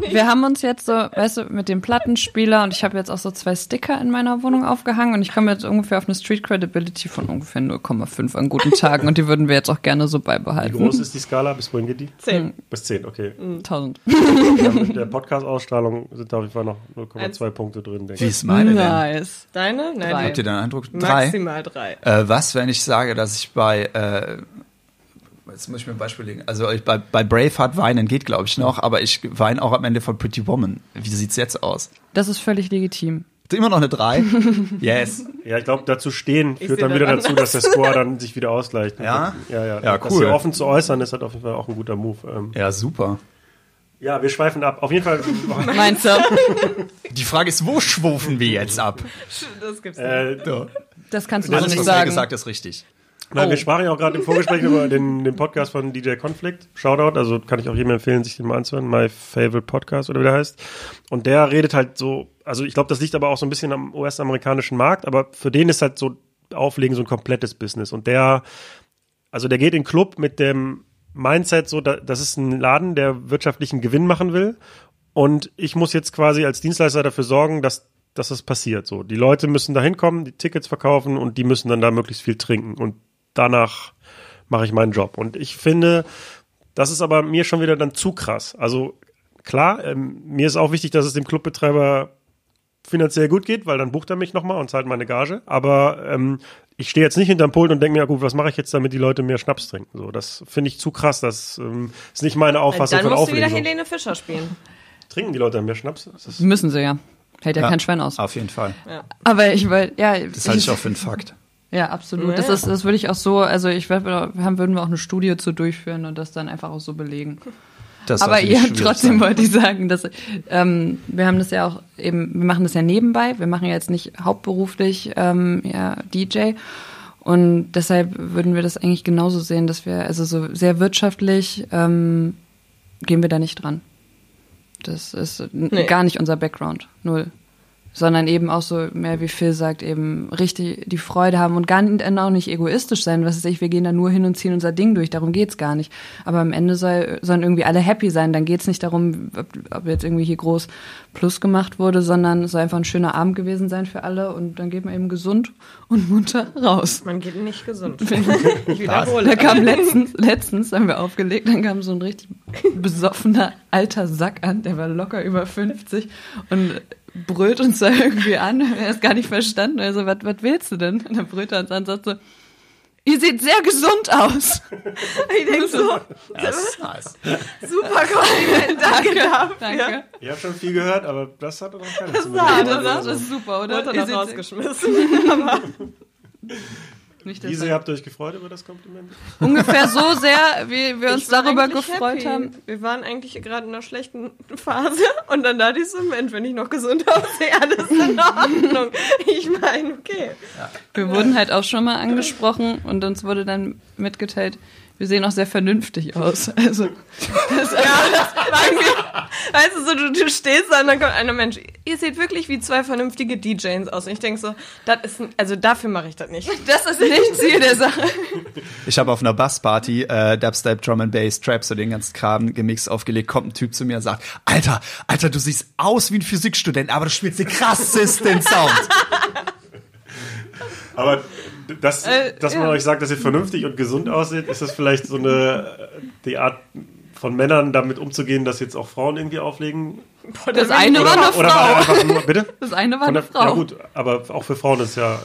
Nicht. Wir haben uns jetzt so, weißt du, mit dem Plattenspieler und ich habe jetzt auch so zwei Sticker in meiner Wohnung aufgehangen und ich komme jetzt ungefähr auf eine Street Credibility von ungefähr 0,5 an guten Tagen und die würden wir jetzt auch gerne so Wie beibehalten. groß ist die Skala? Bis wohin geht die? Zehn. Bis 10, okay. 1000. Ja, mit der Podcast-Ausstrahlung sind da auf jeden Fall noch 0,2 Punkte drin, denke Wie ich. ist meine denn? Nice. Deine? Nein. Habt ihr den Eindruck? Drei? maximal drei. Äh, was, wenn ich sage, dass ich bei, äh, jetzt muss ich mir ein Beispiel legen, also ich, bei, bei Braveheart weinen geht, glaube ich, noch, aber ich weine auch am Ende von Pretty Woman. Wie sieht's jetzt aus? Das ist völlig legitim. Ist immer noch eine 3? yes. Ja, ich glaube, dazu stehen Ich führt dann wieder das dazu, dass der Score dann sich wieder ausgleicht. Ja? Ja, ja. Ja, Das cool. hier offen zu äußern, ist halt auf jeden Fall auch ein guter Move. Ähm, Ja, super. ja, wir schweifen ab. Auf jeden Fall, Meinst du? Die Frage ist, wo schwufen wir jetzt ab? Das gibt's nicht. äh, Das kannst du Das so Alles, nicht was sagen. gesagt ist, richtig. Nein, Oh. wir sprachen ja auch gerade im Vorgespräch über den, den Podcast von DJ Conflict. Shoutout, also kann ich auch jedem empfehlen, sich den mal anzuhören. My Favorite Podcast oder wie der heißt. Und der redet halt so, also ich glaube, das liegt aber auch so ein bisschen am US-amerikanischen Markt, aber für den ist halt so Auflegen so ein komplettes Business. Und der, also der geht in den Club mit dem Mindset so, da, das ist ein Laden, der wirtschaftlichen Gewinn machen will. Und ich muss jetzt quasi als Dienstleister dafür sorgen, dass, dass das passiert. So, die Leute müssen da hinkommen, die Tickets verkaufen und die müssen dann da möglichst viel trinken. Und danach mache ich meinen Job. Und ich finde, das ist aber mir schon wieder dann zu krass. Also klar, ähm, mir ist auch wichtig, dass es dem Clubbetreiber finanziell gut geht, weil dann bucht er mich nochmal und zahlt meine Gage. Aber ähm, ich stehe jetzt nicht hinterm Pult und denke mir, ja gut, was mache ich jetzt, damit die Leute mehr Schnaps trinken? So, das finde ich zu krass. Das ähm, ist nicht meine Auffassung Dann von musst du wieder. Helene Fischer spielen. Trinken die Leute mehr Schnaps? Müssen sie ja. Hält ja, Ja. kein Schwein aus. Auf jeden Fall. Aber ich wollte, ja. Das halte ich auch für einen Fakt. Ja, absolut. Ja. Das ist, das würde ich auch so, also ich werde, haben, würden wir auch eine Studie zu durchführen und das dann einfach auch so belegen. Das Aber ihr trotzdem sein. wollte ich sagen, dass ähm, wir haben das ja auch eben, wir machen das ja nebenbei. Wir machen ja jetzt nicht hauptberuflich ähm, ja, DJ. Und deshalb würden wir das eigentlich genauso sehen, dass wir, also so sehr wirtschaftlich ähm, gehen wir da nicht dran. Das ist Nee. gar nicht unser Background. Null. Sondern eben auch so, mehr wie Phil sagt, eben richtig die Freude haben und gar nicht, auch nicht egoistisch sein. Was weiß ich, wir gehen da nur hin und ziehen unser Ding durch. Darum geht's gar nicht. Aber am Ende soll, sollen irgendwie alle happy sein. Dann geht's nicht darum, ob, ob jetzt irgendwie hier groß Plus gemacht wurde, sondern es soll einfach ein schöner Abend gewesen sein für alle. Und dann geht man eben gesund und munter raus. Man geht nicht gesund. Ich Da wiederhole. kam letztens, letztens haben wir aufgelegt, dann kam so ein richtig besoffener alter Sack an, der war locker über 50 und brüllt uns da irgendwie an. Er ist gar nicht verstanden. Also, was, was willst du denn? Und dann brüllt er uns an und sagt so, ihr seht sehr gesund aus. Ich denke so, Das ist nice. super Kompliment, danke dafür. Danke. ich habe schon viel gehört, aber das hat noch keiner zu. Das, das, das ist super, oder? Wurde Ihr noch seht- rausgeschmissen. Nicht, dass Diese, er- ihr habt euch gefreut über das Kompliment? Ungefähr so sehr, wie wir uns darüber gefreut happy. haben. Wir waren eigentlich gerade in einer schlechten Phase und dann dachte ich so, Mensch, wenn ich noch gesund aussehe, alles in Ordnung. Ich meine, okay. Wir wurden halt auch schon mal angesprochen und uns wurde dann mitgeteilt, wir sehen auch sehr vernünftig aus. Also, das, Ja, das war irgendwie, weißt du, so, du, du stehst da und dann kommt einer Mensch, ihr seht wirklich wie zwei vernünftige DJs aus. Und ich denke so, das ist, ein- also dafür mache ich das nicht. das ist nicht Ziel der Sache. Ich habe auf einer Bassparty äh, Dubstep, Drum and Bass, Trap, so den ganzen Kram gemixt aufgelegt. Kommt ein Typ zu mir und sagt, Alter, Alter, du siehst aus wie ein Physikstudent, aber du spielst den krassesten Sound. Aber das, Äh, dass man ja. euch sagt, dass ihr vernünftig und gesund aussieht, ist das vielleicht so eine die Art von Männern damit umzugehen, dass jetzt auch Frauen irgendwie auflegen? Das eine war eine Oder war Frau. einfach nur, bitte? Das eine war eine der, Frau. Ja gut, aber auch für Frauen ist ja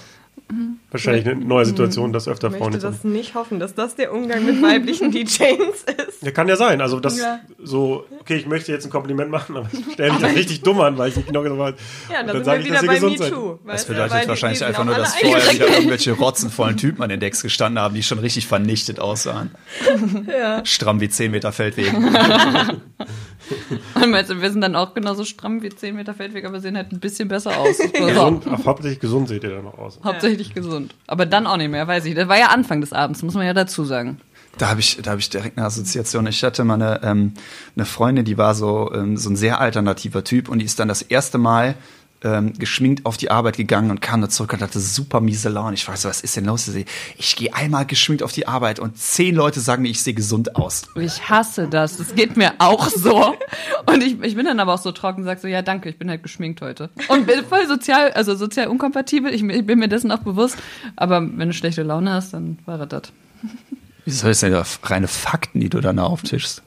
wahrscheinlich eine neue Situation, dass öfter Ich Frauen möchte jetzt das nicht hoffen, dass das der Umgang mit weiblichen DJs ist. Ja, kann ja sein. Also das Ja. so, okay, ich möchte jetzt ein Kompliment machen, aber ich stelle mich dann richtig dumm an, weil ich nicht genau genau weiß. Ja, Und da sind sag wir ich, wieder dass ihr bei gesund seid. Das bedeutet wahrscheinlich einfach nur, dass vorher wieder irgendwelche rotzenvollen Typen an den Decks gestanden haben, die schon richtig vernichtet aussahen. Ja. Stramm wie 10 Meter Feldweg. Und meinst du, wir sind dann auch genauso stramm wie 10 Meter Feldweg, aber sehen halt ein bisschen besser aus. Gesund, ach, hauptsächlich gesund seht ihr dann noch aus. Hauptsächlich gesund. Aber dann auch nicht mehr, weiß ich. Das war ja Anfang des Abends, muss man ja dazu sagen. Da habe ich, da ich direkt eine Assoziation. Ich hatte mal eine, ähm, eine Freundin, die war so, ähm, so ein sehr alternativer Typ und die ist dann das erste Mal ähm, geschminkt auf die Arbeit gegangen und kam da zurück und hatte super miese Laune. Ich war so, was ist denn los? Ich gehe einmal geschminkt auf die Arbeit und zehn Leute sagen mir, ich sehe gesund aus. Ich hasse das. Das geht mir auch so. Und ich, ich bin dann aber auch so trocken und sag so, ja, danke, ich bin halt geschminkt heute. Und bin voll sozial, also sozial unkompatibel. Ich, ich bin mir dessen auch bewusst. Aber wenn du schlechte Laune hast, dann war das. Wieso ist denn da reine Fakten, die du dann auftischst?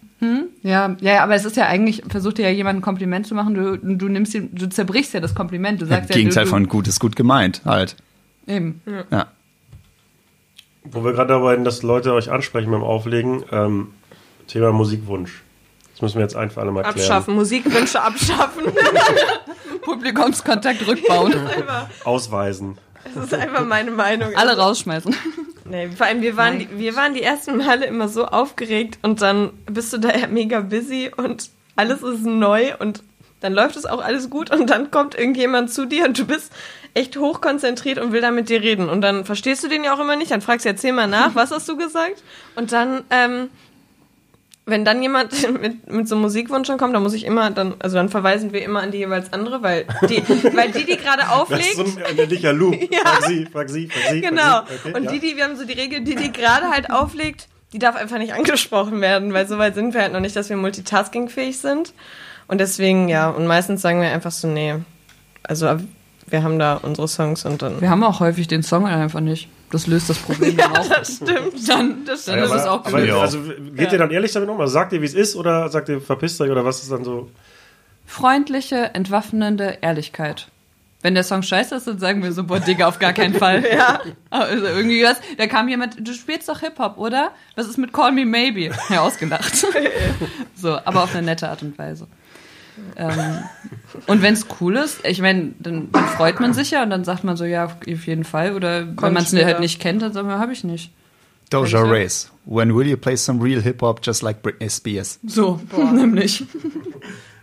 Ja, ja, aber es ist ja eigentlich, versucht dir ja jemand ein Kompliment zu machen, du, du nimmst ihn, du zerbrichst ja das Kompliment, du sagst ja, Gegenteil du, von gut ist gut gemeint, halt. eben. Ja. Wo wir gerade dabei sind, dass Leute euch ansprechen beim Auflegen, ähm, Thema Musikwunsch. Das müssen wir jetzt ein für alle mal klären. Abschaffen, Musikwünsche abschaffen. Publikumskontakt rückbauen, Ausweisen. Das ist einfach meine Meinung. alle rausschmeißen. Nee, vor allem, wir waren, die, wir waren die ersten Male immer so aufgeregt und dann bist du da ja mega busy und alles ist neu und dann läuft es auch alles gut und dann kommt irgendjemand zu dir und du bist echt hochkonzentriert und will da mit dir reden und dann verstehst du den ja auch immer nicht, dann fragst du ja zehnmal nach, was hast du gesagt? Und dann, ähm, wenn dann jemand mit, mit so einem Musikwunsch schon kommt, dann muss ich immer, dann, also dann verweisen wir immer an die jeweils andere, weil die, weil die, die gerade Das auflegt, ist so ein unendlicher Loop. Ja. Frag sie, frag sie, frag sie. Genau. Frag sie. Okay, und ja. die, die, wir haben so die Regel, die, die gerade halt auflegt, die darf einfach nicht angesprochen werden, weil so weit sind wir halt noch nicht, dass wir multitaskingfähig sind. Und deswegen, ja, und meistens sagen wir einfach so, nee, also wir haben da unsere Songs und dann. Wir haben auch häufig den Song einfach nicht. Das löst das Problem dann auch. das stimmt. Dann, das, dann Ja, ist es aber, auch aber. Ja. also geht ihr dann ehrlich damit um? Also sagt ihr, wie es ist oder sagt ihr, verpisst euch oder was ist dann so? Freundliche, entwaffnende Ehrlichkeit. Wenn der Song scheiße ist, dann sagen wir so, boah, Digga, auf gar keinen Fall. ja. Also irgendwie was, da kam jemand, du spielst doch Hip-Hop, oder? Was ist mit Call Me Maybe? Ja, ausgelacht. so, aber auf eine nette Art und Weise. Ähm, und wenn es cool ist, ich meine, dann, dann freut man sich ja und dann sagt man so, ja, auf jeden Fall. Oder wenn man es halt nicht kennt, dann sagt man, habe ich nicht. Doja? Race. When will you play some real hip-hop just like Britney Spears? So, nämlich.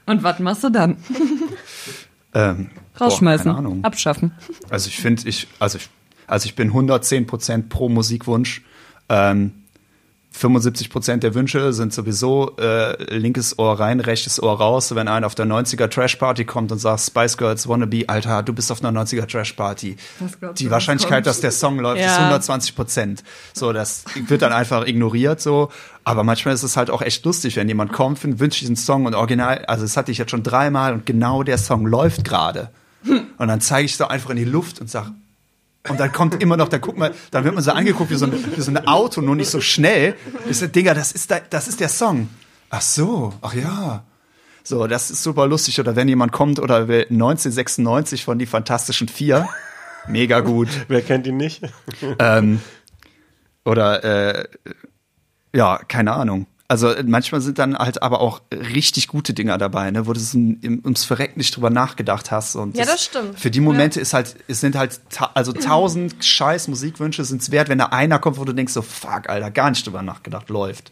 Und was machst du dann? Ähm, Rausschmeißen, Boah, keine Ahnung. abschaffen. Also ich finde, ich, also ich, also ich bin 110% pro Musikwunsch. Ähm, 75% der Wünsche sind sowieso äh, linkes Ohr rein, rechtes Ohr raus. Wenn einer auf der 90er Trash Party kommt und sagt, Spice Girls Wannabe, Alter, du bist auf einer 90er Trash Party. Die Wahrscheinlichkeit, kommt? dass der Song läuft, Ja. ist 120 Prozent. So, das wird dann einfach ignoriert so. Aber manchmal ist es halt auch echt lustig, wenn jemand kommt und wünscht diesen Song und original, also das hatte ich jetzt schon dreimal und genau der Song läuft gerade. Und dann zeige ich so einfach in die Luft und sag und dann kommt immer noch, dann guck mal, dann wird man so angeguckt wie so ein, wie so ein Auto, nur nicht so schnell. So, Digga, das ist, da, das ist der Song. Ach so, ach ja. So, das ist super lustig. Oder wenn jemand kommt oder will 1996 von die Fantastischen Vier. Mega gut. Wer kennt ihn nicht? ähm, oder, äh, ja, keine Ahnung. Also äh, manchmal sind dann halt aber auch richtig gute Dinger dabei, ne, wo du so im- ums Verrecken nicht drüber nachgedacht hast. Und Ja, das stimmt. Für die Momente ist halt, es sind halt, ta also tausend scheiß Musikwünsche sind's wert, wenn da einer kommt, wo du denkst so, fuck, Alter, gar nicht drüber nachgedacht, läuft.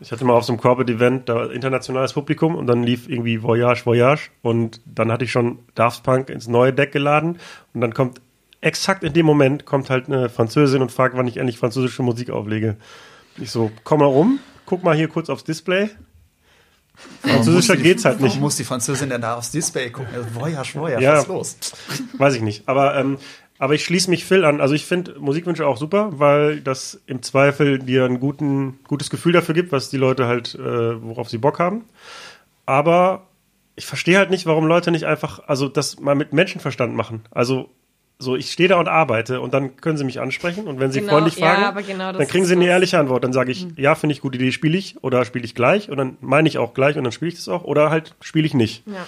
Ich hatte mal auf so einem Corporate-Event da internationales Publikum und dann lief irgendwie Voyage, Voyage und dann hatte ich schon Daft Punk ins neue Deck geladen und dann kommt exakt in dem Moment kommt halt eine Französin und fragt, wann ich endlich französische Musik auflege. Ich so, komm mal rum, guck mal hier kurz aufs Display. Französischer die- geht's halt nicht. Muss die Französin denn da aufs Display gucken? Also, Voyage, Voyage, Ja. was ist los? Weiß ich nicht. Aber, ähm, aber ich schließe mich Phil an. Also ich finde Musikwünsche auch super, weil das im Zweifel dir ein guten, gutes Gefühl dafür gibt, was die Leute halt, äh, worauf sie Bock haben. Aber ich verstehe halt nicht, warum Leute nicht einfach, also das mal mit Menschenverstand machen. Also so, ich stehe da und arbeite und dann können sie mich ansprechen und wenn sie Genau, freundlich ja, fragen, aber genau dann kriegen sie eine ehrliche Antwort. Dann sage ich, ja, finde ich gute Idee, spiele ich oder spiele ich gleich und dann meine ich auch gleich und dann spiele ich das auch oder halt spiele ich nicht. Ja.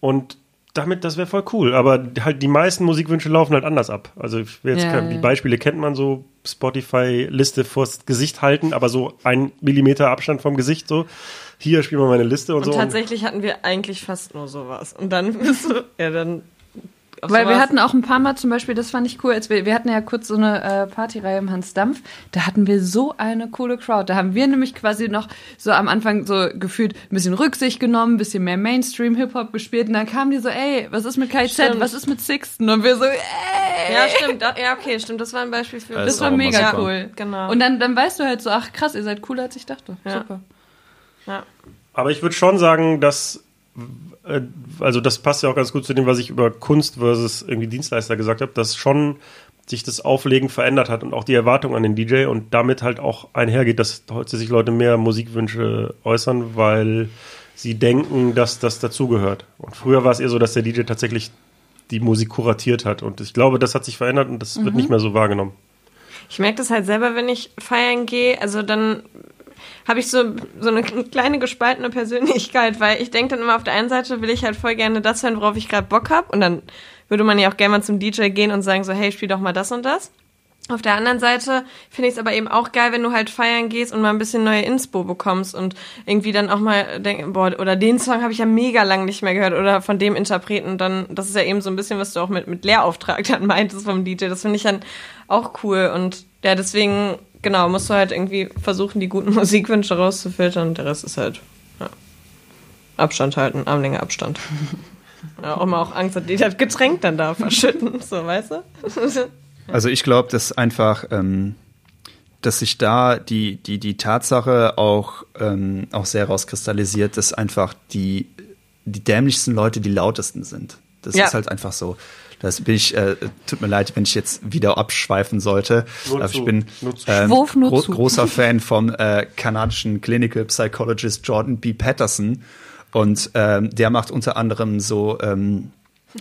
Und damit, das wäre voll cool. Aber halt die meisten Musikwünsche laufen halt anders ab. Also ich will jetzt Ja, ja. die Beispiele kennt man so, Spotify-Liste vors Gesicht halten, aber so ein Millimeter Abstand vom Gesicht so. Hier spielen wir meine Liste und, Und so. tatsächlich hatten wir eigentlich fast nur sowas. Und dann bist du, ja, dann. Auf Weil wir hatten auch ein paar Mal zum Beispiel, das fand ich cool, als wir, wir hatten ja kurz so eine äh, Partyreihe im Hans Dampf, da hatten wir so eine coole Crowd. Da haben wir nämlich quasi noch so am Anfang so gefühlt ein bisschen Rücksicht genommen, ein bisschen mehr Mainstream-Hip-Hop gespielt und dann kamen die so, ey, was ist mit KZ, Stimmt. was ist mit Sixten? Und wir so, ey, Ja, stimmt. da- Ja, okay, stimmt. Das war ein Beispiel für. Das das war mega super. cool. Genau. Und dann, dann weißt du halt so, ach krass, ihr seid cooler als ich dachte. Ja. Super. ja. Aber ich würde schon sagen, dass also das passt ja auch ganz gut zu dem, was ich über Kunst versus irgendwie Dienstleister gesagt habe, dass schon sich das Auflegen verändert hat und auch die Erwartung an den DJ und damit halt auch einhergeht, dass heute sich Leute mehr Musikwünsche äußern, weil sie denken, dass das dazugehört. Und früher war es eher so, dass der DJ tatsächlich die Musik kuratiert hat. Und ich glaube, das hat sich verändert und das wird nicht mehr so wahrgenommen. Ich merke das halt selber, wenn ich feiern gehe. Also dann habe ich so, so eine kleine gespaltene Persönlichkeit, weil ich denke dann immer auf der einen Seite will ich halt voll gerne das hören, worauf ich gerade Bock habe. Und dann würde man ja auch gerne mal zum DJ gehen und sagen so, hey, spiel doch mal das und das. Auf der anderen Seite finde ich es aber eben auch geil, wenn du halt feiern gehst und mal ein bisschen neue Inspo bekommst und irgendwie dann auch mal denk, boah, oder den Song habe ich ja mega lang nicht mehr gehört oder von dem Interpreten dann, das ist ja eben so ein bisschen, was du auch mit, mit Lehrauftrag dann meintest vom DJ. Das finde ich dann auch cool und ja, deswegen, genau, musst du halt irgendwie versuchen, die guten Musikwünsche rauszufiltern und der Rest ist halt, ja, Abstand halten, Armlänge Abstand. Ja, auch mal auch Angst hat, die das Getränk dann da verschütten, so, weißt du? Also ich glaube, dass einfach, ähm, dass sich da die, die, die Tatsache auch, ähm, auch sehr rauskristallisiert, dass einfach die, die dämlichsten Leute die lautesten sind. Das Ja. ist halt einfach so. Das bin ich, äh, tut mir leid, wenn ich jetzt wieder abschweifen sollte. Nur aber zu, ich bin zu. ähm, Schwurf nur gro zu. großer Fan vom äh, kanadischen Clinical Psychologist Jordan B. Patterson. Und ähm, der macht unter anderem so, ähm,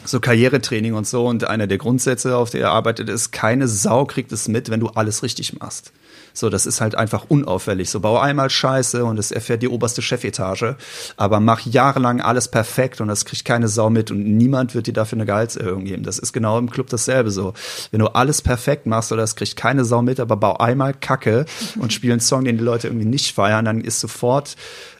so Karrieretraining und so. Und einer der Grundsätze, auf der er arbeitet, ist, keine Sau kriegt es mit, wenn du alles richtig machst. So, das ist halt einfach unauffällig. So, bau einmal Scheiße und es erfährt die oberste Chefetage. Aber mach jahrelang alles perfekt und das kriegt keine Sau mit und niemand wird dir dafür eine Gehaltserhöhung geben. Das ist genau im Club dasselbe so. Wenn du alles perfekt machst oder das kriegt keine Sau mit, aber bau einmal Kacke und spiel einen Song, den die Leute irgendwie nicht feiern, dann ist sofort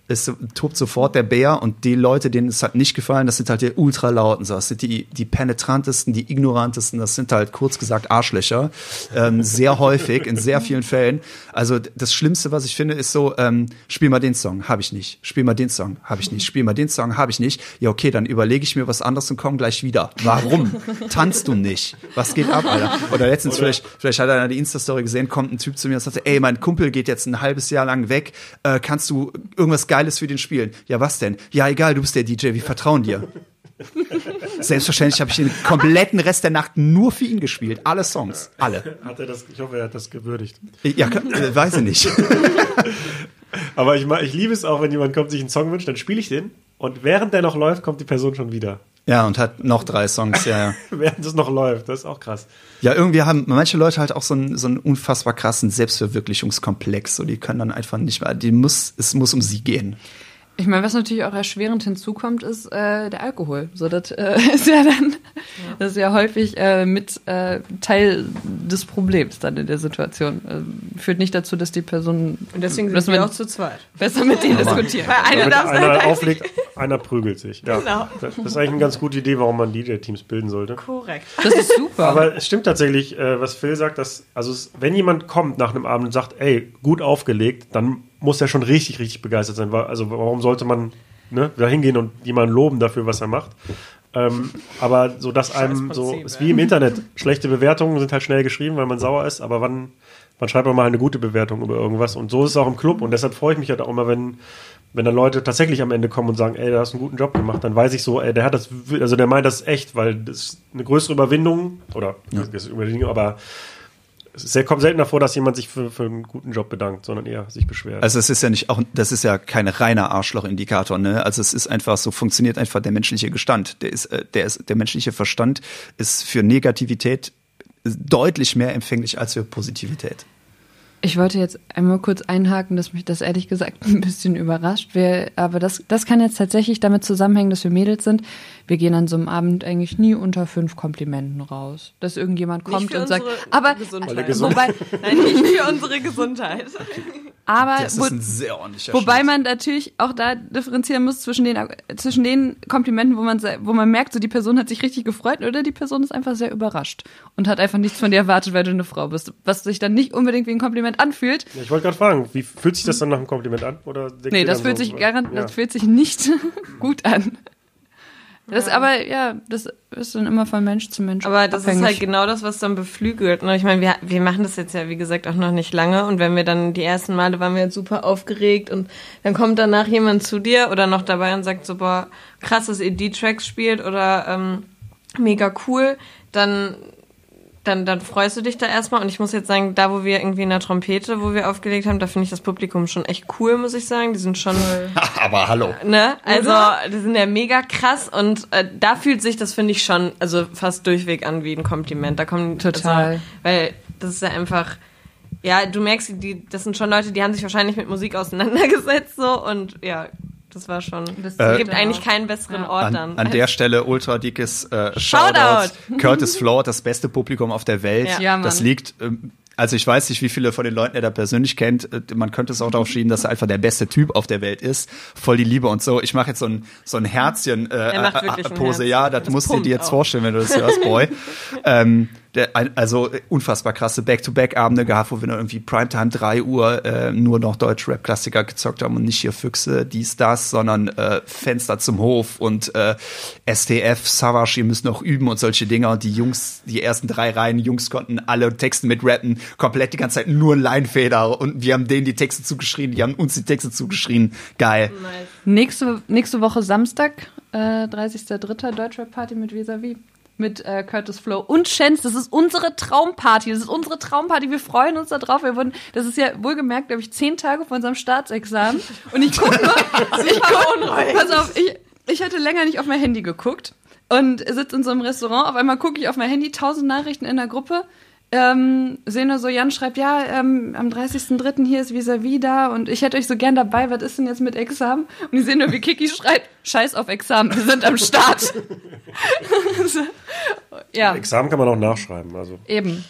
es tobt sofort der Bär und die Leute, denen es halt nicht gefallen, das sind halt die ultralauten, so. das sind die, die penetrantesten, die ignorantesten, das sind halt kurz gesagt Arschlöcher, ähm, sehr häufig, in sehr vielen Fällen. Also das Schlimmste, was ich finde, ist so, ähm, spiel mal den Song, habe ich nicht, spiel mal den Song, habe ich nicht, spiel mal den Song, habe ich nicht. Ja, okay, dann überlege ich mir was anderes und komm gleich wieder. Warum? Tanzt du nicht? Was geht ab, Alter? Oder letztens, vielleicht, vielleicht hat er die Insta-Story gesehen, kommt ein Typ zu mir und sagt, ey, mein Kumpel geht jetzt ein halbes Jahr lang weg, äh, kannst du irgendwas Geiles für den spielen? Ja, was denn? Ja, egal, du bist der DJ, wir vertrauen dir. Selbstverständlich habe ich den kompletten Rest der Nacht nur für ihn gespielt. Alle Songs. Alle. Hat er das, ich hoffe, er hat das gewürdigt. Ja, kann- äh, weiß ich nicht. Aber ich, ich liebe es auch, wenn jemand kommt, sich einen Song wünscht, dann spiele ich den und während der noch läuft, kommt die Person schon wieder. Ja, und hat noch drei Songs, ja, ja. Während es noch läuft, das ist auch krass. Ja, irgendwie haben manche Leute halt auch so einen, so einen unfassbar krassen Selbstverwirklichungskomplex. So, die können dann einfach nicht mehr, die muss, es muss um sie gehen. Ich meine, was natürlich auch erschwerend hinzukommt, ist äh, der Alkohol. So, das äh, ist ja dann, das ist ja häufig äh, mit äh, Teil des Problems dann in der Situation. Äh, führt nicht dazu, dass die Person Und deswegen sind wir auch zu zweit. besser mit denen diskutieren. Weil einer darf einer sein. auflegt, einer prügelt sich. Ja. Genau. Das ist eigentlich eine ganz gute Idee, warum man DJ-Teams bilden sollte. Korrekt. Das ist super. Aber es stimmt tatsächlich, äh, was Phil sagt, dass, also es, wenn jemand kommt nach einem Abend und sagt, ey, gut aufgelegt, dann muss er schon richtig, richtig begeistert sein. Also warum sollte man ne, da hingehen und jemanden loben dafür, was er macht? Ähm, aber so, dass einem so, ist ja. wie im Internet. Schlechte Bewertungen sind halt schnell geschrieben, weil man sauer ist, aber wann, wann schreibt man mal eine gute Bewertung über irgendwas? Und so ist es auch im Club und deshalb freue ich mich halt auch immer, wenn, wenn dann Leute tatsächlich am Ende kommen und sagen, ey, du hast einen guten Job gemacht, dann weiß ich so, ey, der hat das, also der meint das echt, weil das ist eine größere Überwindung, oder, das ist Überwindung, aber es kommt seltener vor, dass jemand sich für, für einen guten Job bedankt, sondern eher sich beschwert. Also es ist ja nicht auch, das ist ja kein reiner Arschloch-Indikator, ne? Also es ist einfach so, funktioniert einfach der menschliche Gestand. Der ist, äh, der ist, der menschliche Verstand ist für Negativität deutlich mehr empfänglich als für Positivität. Ich wollte jetzt einmal kurz einhaken, dass mich das ehrlich gesagt ein bisschen überrascht. Wir, aber das, das kann jetzt tatsächlich damit zusammenhängen, dass wir Mädels sind. Wir gehen an so einem Abend eigentlich nie unter fünf Komplimenten raus. Dass irgendjemand kommt für und sagt, unsere aber, Gesundheit. Wobei, Nein, nicht für unsere Gesundheit. aber, Das wo, ist ein sehr ordentlicher wobei Schnitt. man natürlich auch da differenzieren muss zwischen den, zwischen den Komplimenten, wo man, wo man merkt, so die Person hat sich richtig gefreut oder die Person ist einfach sehr überrascht und hat einfach nichts von dir erwartet, weil du eine Frau bist. Was sich dann nicht unbedingt wie ein Kompliment anfühlt, Ja, ich wollte gerade fragen, wie fühlt sich das dann nach einem Kompliment an? Oder Nee, das fühlt so, sich äh, garant, ja. das fühlt sich nicht gut an. Das aber, ja, das ist dann immer von Mensch zu Mensch. Aber das abhängig. ist halt genau das, was dann beflügelt. Ne? Ich meine, wir, wir machen das jetzt ja, wie gesagt, auch noch nicht lange. Und wenn wir dann die ersten Male waren wir jetzt super aufgeregt und dann kommt danach jemand zu dir oder noch dabei und sagt so, boah, krass, dass ihr die Tracks spielt oder ähm, mega cool, dann dann, dann freust du dich da erstmal. Und ich muss jetzt sagen, da wo wir irgendwie in der Trompete, wo wir aufgelegt haben, da finde ich das Publikum schon echt cool, muss ich sagen. Die sind schon, Aber hallo. ne? Also, die sind ja mega krass und äh, da fühlt sich das, finde ich, schon, also fast durchweg an wie ein Kompliment. Da kommen Total. Also, weil das ist ja einfach, ja, du merkst, die, das sind schon Leute, die haben sich wahrscheinlich mit Musik auseinandergesetzt so und ja, das war schon. Es Äh, gibt eigentlich keinen besseren Ja. Ort dann. An, an der Stelle ultra dickes äh, Shoutout. Shoutout. Curtis Floor, das beste Publikum auf der Welt. Ja. Ja, das liegt, ähm, also ich weiß nicht, wie viele von den Leuten er da persönlich kennt. Äh, Man könnte es auch darauf schieben, dass er einfach der beste Typ auf der Welt ist. Voll die Liebe und so. Ich mache jetzt so ein, so ein Herzchen äh, äh, ein Pose. Herz. Ja, das, Das musst du dir jetzt auch. vorstellen, wenn du das hörst, Boy. ähm, der, also äh, unfassbar krasse Back-to-Back-Abende gehabt, wo wir noch irgendwie Primetime 3 Uhr äh, nur noch Deutsch-Rap-Klassiker gezockt haben und nicht hier Füchse, dies, das, sondern äh, Fenster zum Hof und äh, STF, Savage, ihr müsst noch üben und solche Dinger. Und die Jungs, die ersten drei Reihen Jungs konnten alle Texte mit rappen, komplett die ganze Zeit nur ein Leinfeder und wir haben denen die Texte zugeschrien, die haben uns die Texte zugeschrien. Geil. Nächste, nächste Woche Samstag, äh, 30.03. Deutschrap Party mit Visavi. Mit äh, Curtis Flow und Chance. Das ist unsere Traumparty. Das ist unsere Traumparty. Wir freuen uns da drauf. Wir wurden, das ist ja wohlgemerkt, glaube ich, zehn Tage vor unserem Staatsexamen. Und ich gucke nur, ich guck, pass auf, ich, ich hatte länger nicht auf mein Handy geguckt und sitze in so einem Restaurant. Auf einmal gucke ich auf mein Handy, tausend Nachrichten in der Gruppe. Ähm, sehen nur so, Jan schreibt, ja, ähm, am 30.03. hier ist Vis-a-vis da und ich hätte euch so gern dabei, was ist denn jetzt mit Examen? Und ich sehe nur, wie Kiki schreibt, scheiß auf Examen, wir sind am Start. ja, Examen kann man auch nachschreiben. Also eben.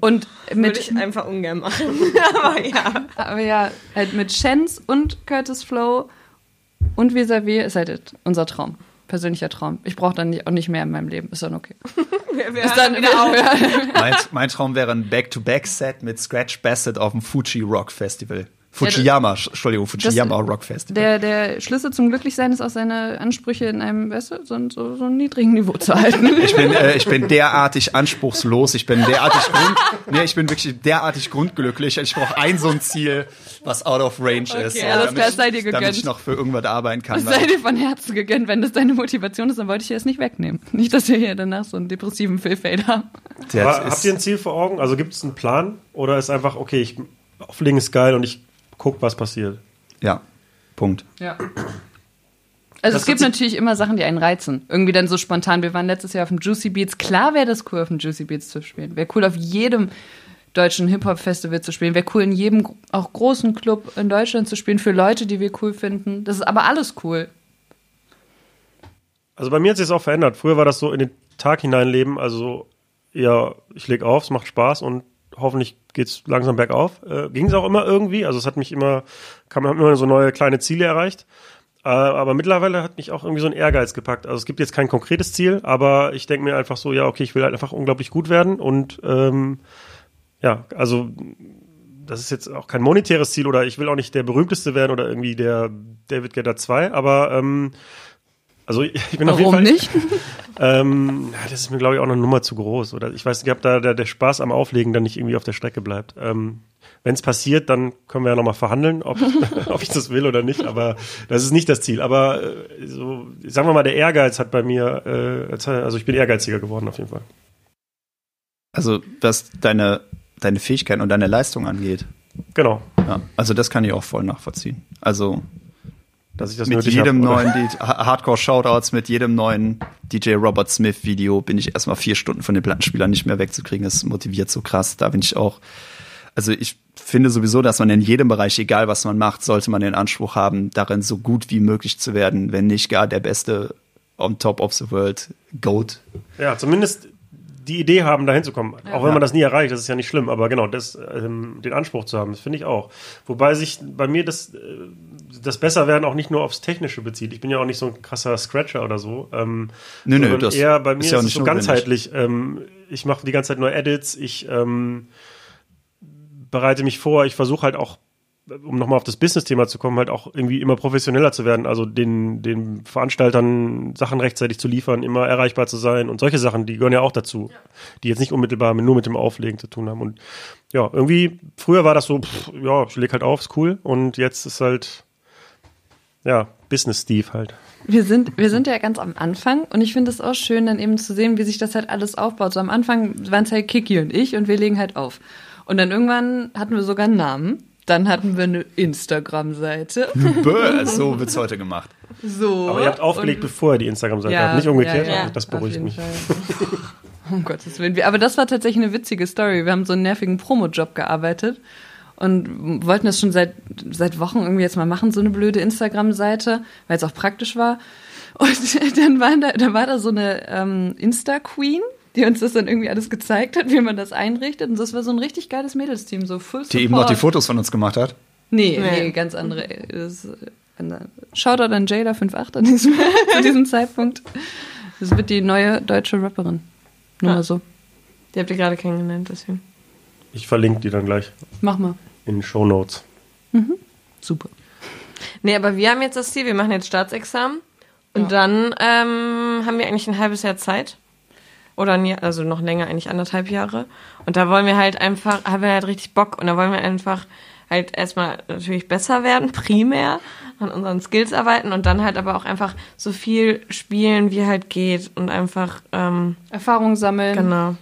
Und Würde mit, ich einfach ungern machen. Aber ja. aber ja, halt mit Chance und Curtis Flow und Vis-a-vis ist halt unser Traum. Persönlicher Traum. Ich brauche dann nicht, auch nicht mehr in meinem Leben. Ist dann okay. Wir, wir Ist dann wieder auf. mein, mein Traum wäre ein Back-to-Back-Set mit Scratch Bassett auf dem Fuji Rock Festival. Fujiyama, Entschuldigung, Fujiyama Rock Festival. Der, der Schlüssel zum Glücklichsein ist auch seine Ansprüche in einem, weißt du, so, so, so einem niedrigen Niveau zu halten. Ich bin, äh, ich bin derartig anspruchslos, ich bin derartig grund, nee, ich bin wirklich derartig grundglücklich. Ich brauche ein so ein Ziel, was out of range ist, alles so, klar, sei dir ich, damit gegönnt. ich noch für irgendwas arbeiten kann. Das sei dir von Herzen gegönnt. Wenn das deine Motivation ist, dann wollte ich dir das nicht wegnehmen. Nicht, dass wir hier danach so einen depressiven Fehlfeld haben. habt ihr ein Ziel vor Augen? Also gibt es einen Plan? Oder ist einfach, okay, ich auflegen ist geil und ich guck, was passiert? ja, Punkt. Ja. Also Das es gibt natürlich immer Sachen, die einen reizen. Irgendwie dann so spontan. Wir waren letztes Jahr auf dem Juicy Beats. Klar wäre das cool, auf dem Juicy Beats zu spielen. Wäre cool, auf jedem deutschen Hip-Hop-Festival zu spielen. Wäre cool, in jedem auch großen Club in Deutschland zu spielen für Leute, die wir cool finden. Das ist aber alles cool. Also bei mir hat sich das auch verändert. Früher war das so in den Tag hineinleben, also ja, ich leg auf, es macht Spaß und hoffentlich geht's langsam bergauf. Äh, Ging es auch immer irgendwie, also es hat mich immer, kann man immer so neue kleine Ziele erreicht. Äh, aber mittlerweile hat mich auch irgendwie so ein Ehrgeiz gepackt. Also es gibt jetzt kein konkretes Ziel, aber ich denke mir einfach so, ja, okay, ich will halt einfach unglaublich gut werden und ähm, ja, also das ist jetzt auch kein monetäres Ziel oder ich will auch nicht der berühmteste werden oder irgendwie der David Guetta 2, aber ähm, also ich bin auf jeden Warum Fall nicht? ähm, das ist mir, glaube ich, auch eine Nummer zu groß. Oder ich weiß nicht, ob da der, der Spaß am Auflegen dann nicht irgendwie auf der Strecke bleibt. Ähm, Wenn es passiert, dann können wir ja nochmal verhandeln, ob, ob ich das will oder nicht. Aber das ist nicht das Ziel. Aber äh, so, sagen wir mal, der Ehrgeiz hat bei mir, äh, also ich bin ehrgeiziger geworden auf jeden Fall. Also, was deine, deine Fähigkeiten und deine Leistung angeht. Genau. Ja, also das kann ich auch voll nachvollziehen. Also Dass ich das mit jedem hab, neuen Hardcore-Shoutouts, mit jedem neuen DJ Robert Smith-Video bin ich erstmal vier Stunden von den Plattenspielern nicht mehr wegzukriegen. Das motiviert so krass. Da bin ich auch. Also ich finde sowieso, dass man in jedem Bereich, egal was man macht, sollte man den Anspruch haben, darin so gut wie möglich zu werden, wenn nicht gar der beste on top of the world Goat. Ja, zumindest die Idee haben, dahin zu kommen. Auch wenn Ja. man das nie erreicht, das ist ja nicht schlimm. Aber genau, das, ähm, den Anspruch zu haben, das finde ich auch. Wobei sich bei mir das, äh, das Besserwerden auch nicht nur aufs Technische bezieht. Ich bin ja auch nicht so ein krasser Scratcher oder so. Ähm, Nö, nö, das eher bei mir ist ist, ja es nicht so ganzheitlich. Ähm, ich mache die ganze Zeit nur Edits, ich ähm, bereite mich vor, ich versuche halt auch um nochmal auf das Business-Thema zu kommen, halt auch irgendwie immer professioneller zu werden, also den, den Veranstaltern Sachen rechtzeitig zu liefern, immer erreichbar zu sein und solche Sachen, die gehören ja auch dazu, die jetzt nicht unmittelbar nur mit dem Auflegen zu tun haben. Und ja, irgendwie, früher war das so, pff, ja, ich leg halt auf, ist cool. Und jetzt ist halt, ja, Business-Steve halt. Wir sind, wir sind ja ganz am Anfang und ich finde es auch schön, dann eben zu sehen, wie sich das halt alles aufbaut. So am Anfang waren es halt Kiki und ich und wir legen halt auf. Und dann irgendwann hatten wir sogar einen Namen. Dann hatten wir eine Instagram-Seite. Bäh, so wird's heute gemacht. So. Aber ihr habt aufgelegt, bevor ihr die Instagram-Seite Ja, habt, nicht umgekehrt. ja, ja. Also das beruhigt mich. Um Gottes Willen. Aber das war tatsächlich eine witzige Story. Wir haben so einen nervigen Promo-Job gearbeitet und wollten das schon seit, seit Wochen irgendwie jetzt mal machen, so eine blöde Instagram-Seite, weil es auch praktisch war. Und dann war da, da war da so eine ähm, Insta-Queen, die uns das dann irgendwie alles gezeigt hat, wie man das einrichtet. Und das war so ein richtig geiles Mädelsteam, so full Die eben noch die. Fotos von uns gemacht hat. Nee, Nee. nee, ganz andere. Das, Shoutout an Jada58 an diesem, zu diesem Zeitpunkt. Das wird die neue deutsche Rapperin. Nur Ja. mal so. Die habt ihr gerade kennengelernt, deswegen. Ich verlinke die dann gleich Mach mal. in den Show Notes. Super. Nee, aber wir haben jetzt das Ziel, wir machen jetzt Staatsexamen und dann ähm, haben wir eigentlich ein halbes Jahr Zeit. Oder ein Jahr, also noch länger, eigentlich anderthalb Jahre. Und da wollen wir halt einfach, haben wir halt richtig Bock und da wollen wir einfach halt erstmal natürlich besser werden, primär an unseren Skills arbeiten und dann halt aber auch einfach so viel spielen, wie halt geht und einfach, ähm, Erfahrung sammeln. genau.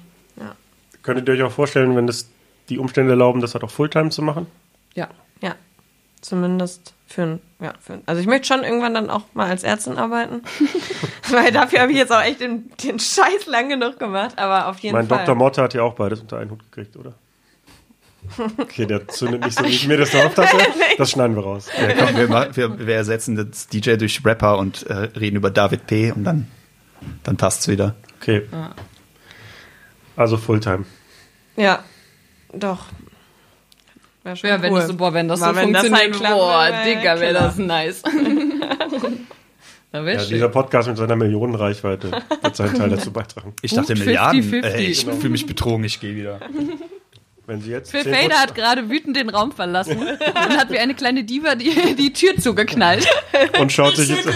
Könntet ihr euch auch vorstellen, wenn das die Umstände erlauben, das halt auch Fulltime zu machen? Ja. Zumindest für ein, ja, für ein, also ich möchte schon irgendwann dann auch mal als Ärztin arbeiten, weil dafür habe ich jetzt auch echt den, den Scheiß lang genug gemacht, aber auf jeden mein Fall. Dr. Motte hat ja auch beides unter einen Hut gekriegt, oder? Okay, der zündet nicht so, wie ich mir das erhofft hatte. Das schneiden wir raus. Ja, komm, wir, ma- wir, wir ersetzen das DJ durch Rapper und äh, reden über David P. und dann, dann passt's wieder. Okay. Also Fulltime. Ja, doch. Wäre schon Ja, wenn cool. das so, boah, wenn das Aber so wenn das funktioniert, halt klappt, boah, Digga, wäre das nice. Ja, dieser Podcast mit seiner Millionenreichweite wird seinen Teil dazu beitragen. Ich dachte Gut, Milliarden. 50-50. Ey, ich fühle mich betrogen, ich gehe wieder. Wenn Sie jetzt Phil 10% Fader hat gerade wütend den Raum verlassen und hat wie eine kleine Diva die, die Tür zugeknallt. und schaut sich jetzt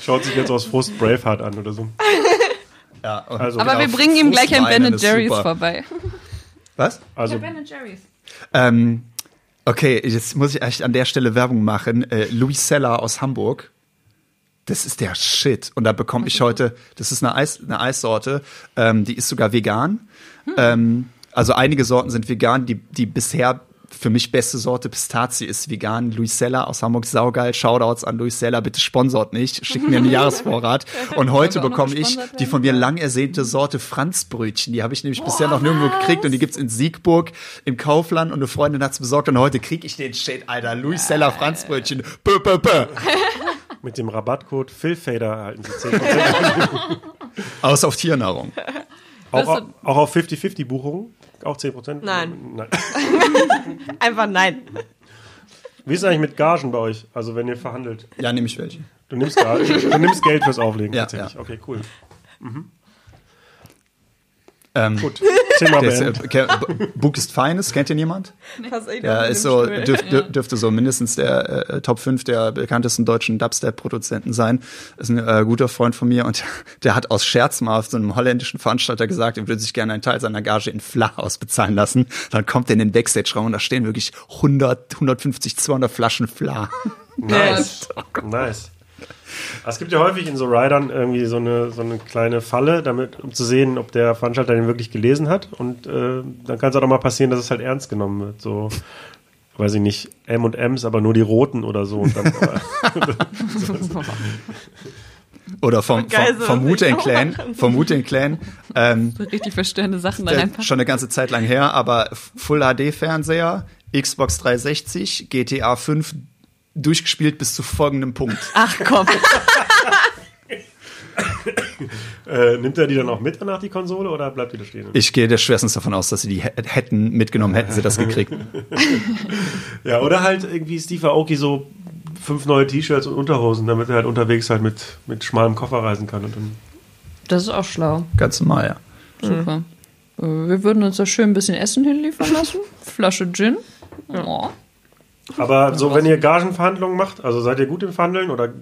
schaut sich jetzt aus Frust Braveheart an oder so. Ja, Also- Aber genau, wir bringen ihm gleich ein Ben Jerry's super. vorbei. Was? Also Jerry's. Ähm, okay, jetzt muss ich echt an der Stelle Werbung machen. Äh, Louis Seller aus Hamburg. Das ist der Shit. Und da bekomme ich heute, das ist eine, Eis, eine Eissorte, ähm, die ist sogar vegan. Ähm, also einige Sorten sind vegan. Die, die bisher für mich beste Sorte Pistazie ist vegan. Louis Seller aus Hamburg, saugeil. Shoutouts an Louis Seller, bitte sponsort nicht. Schickt mir einen Jahresvorrat. Und heute bekomme ich die von mir lang ersehnte Sorte Franzbrötchen. Die habe ich nämlich bisher noch nirgendwo gekriegt. Und die gibt's in Siegburg im Kaufland. Und eine Freundin hat's besorgt. Und heute krieg ich den Shit, Alter. Louis Seller Franzbrötchen. Bö, bö, bö. mit dem Rabattcode PhilFader erhalten Sie 10%. Aus auf Tiernahrung. auch, auch auf 50-50 Buchungen? Auch 10%? Nein. Nein. Einfach nein. Wie ist es eigentlich mit Gagen bei euch? Also wenn ihr verhandelt. Ja, nehme ich welche. Du nimmst, du nimmst Geld fürs Auflegen Ja, tatsächlich. ja. Okay, cool. Ähm, Gut. Thema Der ist, äh, Book ist Feines, kennt ihr niemand? Pass echt Ja, ist so, dürf, dürf, dürfte so mindestens der äh, Top 5 der bekanntesten deutschen Dubstep-Produzenten sein. Ist ein äh, guter Freund von mir und der hat aus Scherz mal auf so einem holländischen Veranstalter gesagt, er würde sich gerne einen Teil seiner Gage in Fla ausbezahlen lassen. Dann kommt er in den Backstage-Raum und da stehen wirklich 100, 150, 200 Flaschen Fla. Nice. Nice. Es gibt ja häufig in so Riders irgendwie so eine, so eine kleine Falle, damit, um zu sehen, ob der Veranstalter den wirklich gelesen hat. Und äh, dann kann es auch mal passieren, dass es halt ernst genommen wird. So, weiß ich nicht, M und M's, aber nur die roten oder so. Und dann, Oder vom, Geil, vom, vom Wu-Tang Clan, vom Wu-Tang Clan, ähm, richtig verstörende Sachen da reinpacken. schon eine ganze Zeit lang her, aber Full HD Fernseher, Xbox 360, GTA 5 durchgespielt bis zu folgendem Punkt. Ach komm. äh, nimmt er die dann auch mit danach, die Konsole, oder bleibt die da stehen? Ich gehe der schwerstens davon aus, dass sie die hä- hätten mitgenommen, hätten sie das gekriegt. Ja, oder halt irgendwie Steve Aoki so fünf neue T-Shirts und Unterhosen, damit er halt unterwegs halt mit, mit schmalem Koffer reisen kann. Und dann Das ist auch schlau. Ganz normal, ja. Super. wir würden uns da schön ein bisschen Essen hinliefern lassen. Flasche Gin. Ja. Aber so, wenn ihr Gagenverhandlungen macht, also seid ihr gut im Verhandeln oder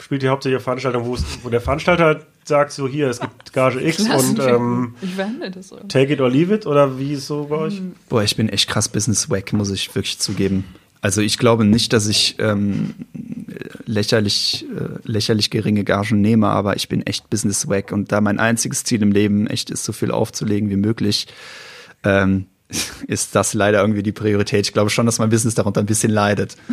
spielt ihr hauptsächlich auf Veranstaltungen, wo, es, wo der Veranstalter sagt, so hier, es gibt Gage X und ähm, das so. take it or leave it oder wie ist es so bei euch? Boah, ich bin echt krass Business-Wack, muss ich wirklich zugeben. Also ich glaube nicht, dass ich ähm, lächerlich, äh, lächerlich geringe Gagen nehme, aber ich bin echt Business-Wack und da mein einziges Ziel im Leben echt ist, so viel aufzulegen wie möglich, ähm, ist das leider irgendwie die Priorität. Ich glaube schon, dass mein Business darunter ein bisschen leidet.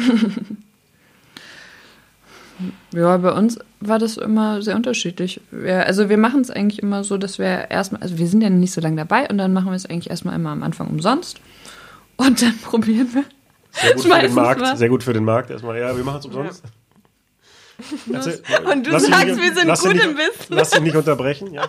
Ja, bei uns war das immer sehr unterschiedlich. Wir, also wir machen es eigentlich immer so, dass wir erstmal, also wir sind ja nicht so lange dabei und dann machen wir es eigentlich erstmal immer am Anfang umsonst. Und dann probieren wir. Sehr gut für den Markt, was. sehr gut für den Markt. Erstmal, ja, wir machen es umsonst. Erzähl- Und du sagst, nicht- wir sind gut nicht- im Business. Lass dich nicht unterbrechen, ja.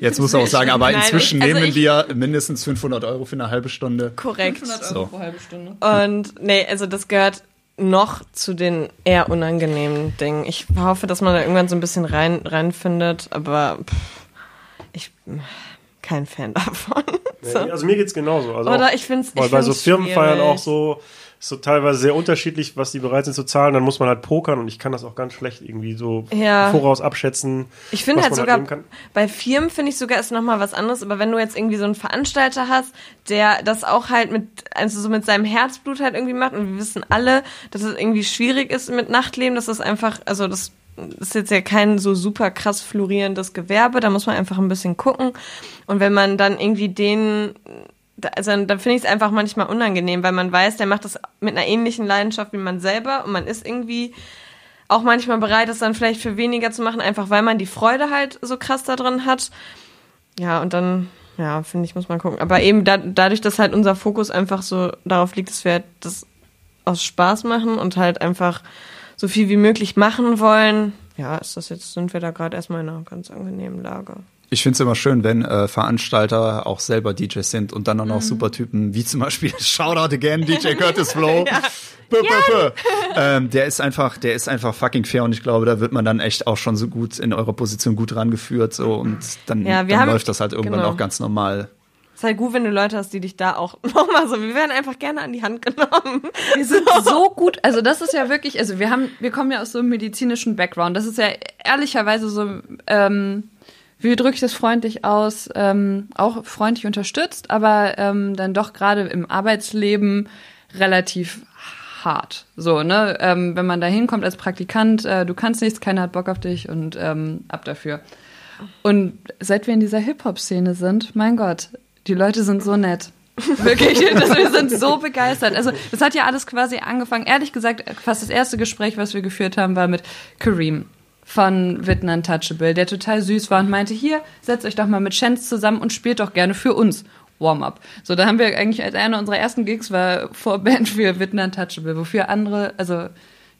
Jetzt muss man auch sagen, aber Nein, inzwischen ich- also nehmen ich- wir mindestens 500 Euro für eine halbe Stunde. Korrekt. So. pro halbe Stunde. Und nee, also das gehört noch zu den eher unangenehmen Dingen. Ich hoffe, dass man da irgendwann so ein bisschen rein reinfindet, aber pff, ich kein Fan davon. So. Nee, Also mir geht's genauso. Also Oder auch, ich find's- weil ich bei so Firmenfeiern schwierig. auch so so teilweise sehr unterschiedlich, was die bereit sind zu zahlen. Dann muss man halt pokern und ich kann das auch ganz schlecht irgendwie so Ja. voraus abschätzen. Ich finde halt sogar, kann. bei Firmen finde ich sogar ist nochmal was anderes, aber wenn du jetzt irgendwie so einen Veranstalter hast, der das auch halt mit, also so mit seinem Herzblut halt irgendwie macht und wir wissen alle, dass es irgendwie schwierig ist mit Nachtleben, dass das einfach, also das ist jetzt ja kein so super krass florierendes Gewerbe, da muss man einfach ein bisschen gucken und wenn man dann irgendwie den also dann finde ich es einfach manchmal unangenehm, weil man weiß, der macht das mit einer ähnlichen Leidenschaft wie man selber und man ist irgendwie auch manchmal bereit, es dann vielleicht für weniger zu machen, einfach weil man die Freude halt so krass da drin hat. Ja, und dann, ja, finde ich, muss man gucken. Aber eben da, dadurch, dass halt unser Fokus einfach so darauf liegt, dass wir halt das aus Spaß machen und halt einfach so viel wie möglich machen wollen, ja, ist das jetzt, sind wir da gerade erstmal in einer ganz angenehmen Lage. Ich finde es immer schön, wenn äh, Veranstalter auch selber DJs sind und dann auch noch Mhm. super Typen, wie zum Beispiel Shoutout again, DJ Curtis Flow. Bö, bö, bö. Ähm, der ist einfach, der ist einfach fucking fair und ich glaube, da wird man dann echt auch schon so gut in eurer Position gut rangeführt so und dann, Ja, wir dann haben- läuft das halt irgendwann genau. auch ganz normal. Ist halt gut, wenn du Leute hast, die dich da auch nochmal so, wir werden einfach gerne an die Hand genommen. Wir sind so gut, also das ist ja wirklich, also wir haben, wir kommen ja aus so einem medizinischen Background. Das ist ja ehrlicherweise so, ähm, wie drücke ich das freundlich aus, ähm, auch freundlich unterstützt, aber ähm, dann doch gerade im Arbeitsleben relativ hart. So, ne? Ähm, wenn man da hinkommt als Praktikant, äh, du kannst nichts, keiner hat Bock auf dich und ähm, ab dafür. Und seit wir in dieser Hip-Hop-Szene sind, mein Gott, die Leute sind so nett. Wirklich, das, wir sind so begeistert. Also, das hat ja alles quasi angefangen. Ehrlich gesagt, fast das erste Gespräch, was wir geführt haben, war mit Kareem von Witten Untouchable, der total süß war und meinte, hier, setzt euch doch mal mit Chance zusammen und spielt doch gerne für uns. Warm-up. So, da haben wir eigentlich als einer unserer ersten Gigs war Vorband für Witten Untouchable, wofür andere, also,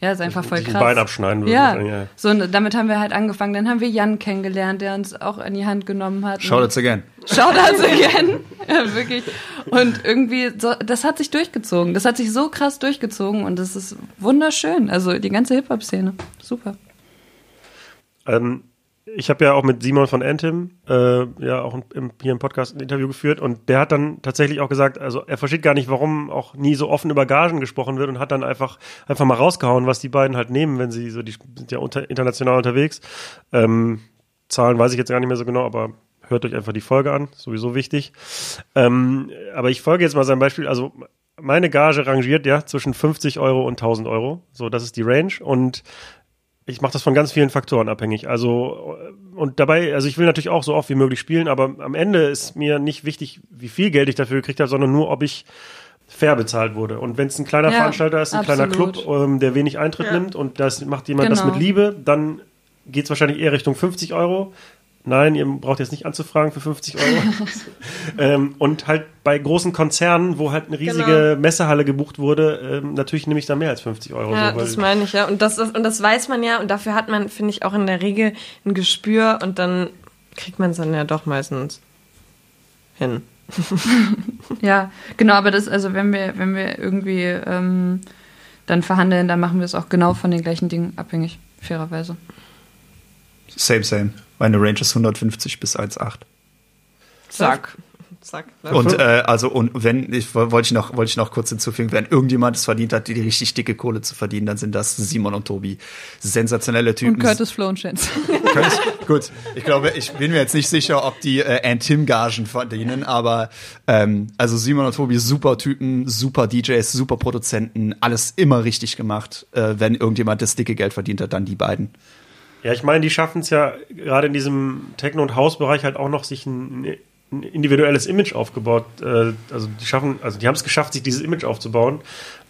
ja, ist einfach voll krass. Bein abschneiden würde. Ja, ja. so und damit haben wir halt angefangen. Dann haben wir Jan kennengelernt, der uns auch an die Hand genommen hat. Shoutouts again. Shoutouts again. ja, wirklich. Und irgendwie, so, das hat sich durchgezogen. Das hat sich so krass durchgezogen und das ist wunderschön. Also die ganze Hip-Hop-Szene. Super. Ähm, ich habe ja auch mit Simon von Antim äh, ja auch im, hier im Podcast ein Interview geführt und der hat dann tatsächlich auch gesagt, also er versteht gar nicht, warum auch nie so offen über Gagen gesprochen wird und hat dann einfach einfach mal rausgehauen, was die beiden halt nehmen, wenn sie so die sind ja unter, international unterwegs. Ähm, Zahlen weiß ich jetzt gar nicht mehr so genau, aber hört euch einfach die Folge an, sowieso wichtig. Ähm, aber ich folge jetzt mal seinem Beispiel, also meine Gage rangiert ja zwischen 50 Euro und 1000 Euro, so das ist die Range und ich mache das von ganz vielen Faktoren abhängig. Also und dabei, also ich will natürlich auch so oft wie möglich spielen, aber am Ende ist mir nicht wichtig, wie viel Geld ich dafür gekriegt habe, sondern nur, ob ich fair bezahlt wurde. Und wenn es ein kleiner Ja, Veranstalter ist, ein kleiner absolut. Club, ähm, der wenig Eintritt nimmt und das macht jemand das Genau. mit Liebe, dann geht es wahrscheinlich eher Richtung 50 Euro. Nein, ihr braucht jetzt nicht anzufragen für 50 Euro. ähm, und halt bei großen Konzernen, wo halt eine riesige Genau. Messehalle gebucht wurde, ähm, natürlich nehme ich da mehr als 50 Euro. Ja, so, weil- das meine ich ja. Und das, ist, und das weiß man ja. Und dafür hat man, finde ich, auch in der Regel ein Gespür. Und dann kriegt man es dann ja doch meistens hin. Ja, genau, aber das, also wenn wir, wenn wir irgendwie ähm, dann verhandeln, dann machen wir es auch genau von den gleichen Dingen abhängig, fairerweise. Same, same. Meine Range ist 150 bis 1,8. Zack. Zack. Und äh, also und wenn ich wollte ich noch wollte ich noch kurz hinzufügen, wenn irgendjemand es verdient hat, die richtig dicke Kohle zu verdienen, dann sind das Simon und Tobi, sensationelle Typen. Und Curtis Flo und Chance. Curtis, gut, ich glaube, ich bin mir jetzt nicht sicher, ob die äh, Antim Gagen verdienen, aber ähm, also Simon und Tobi super Typen, super DJs, super Produzenten, alles immer richtig gemacht. Äh, wenn irgendjemand das dicke Geld verdient hat, dann die beiden. Ja, ich meine, die schaffen es ja gerade in diesem Techno- und Hausbereich halt auch noch, sich ein, ein individuelles Image aufgebaut. Äh, also die schaffen, also die haben es geschafft, sich dieses Image aufzubauen.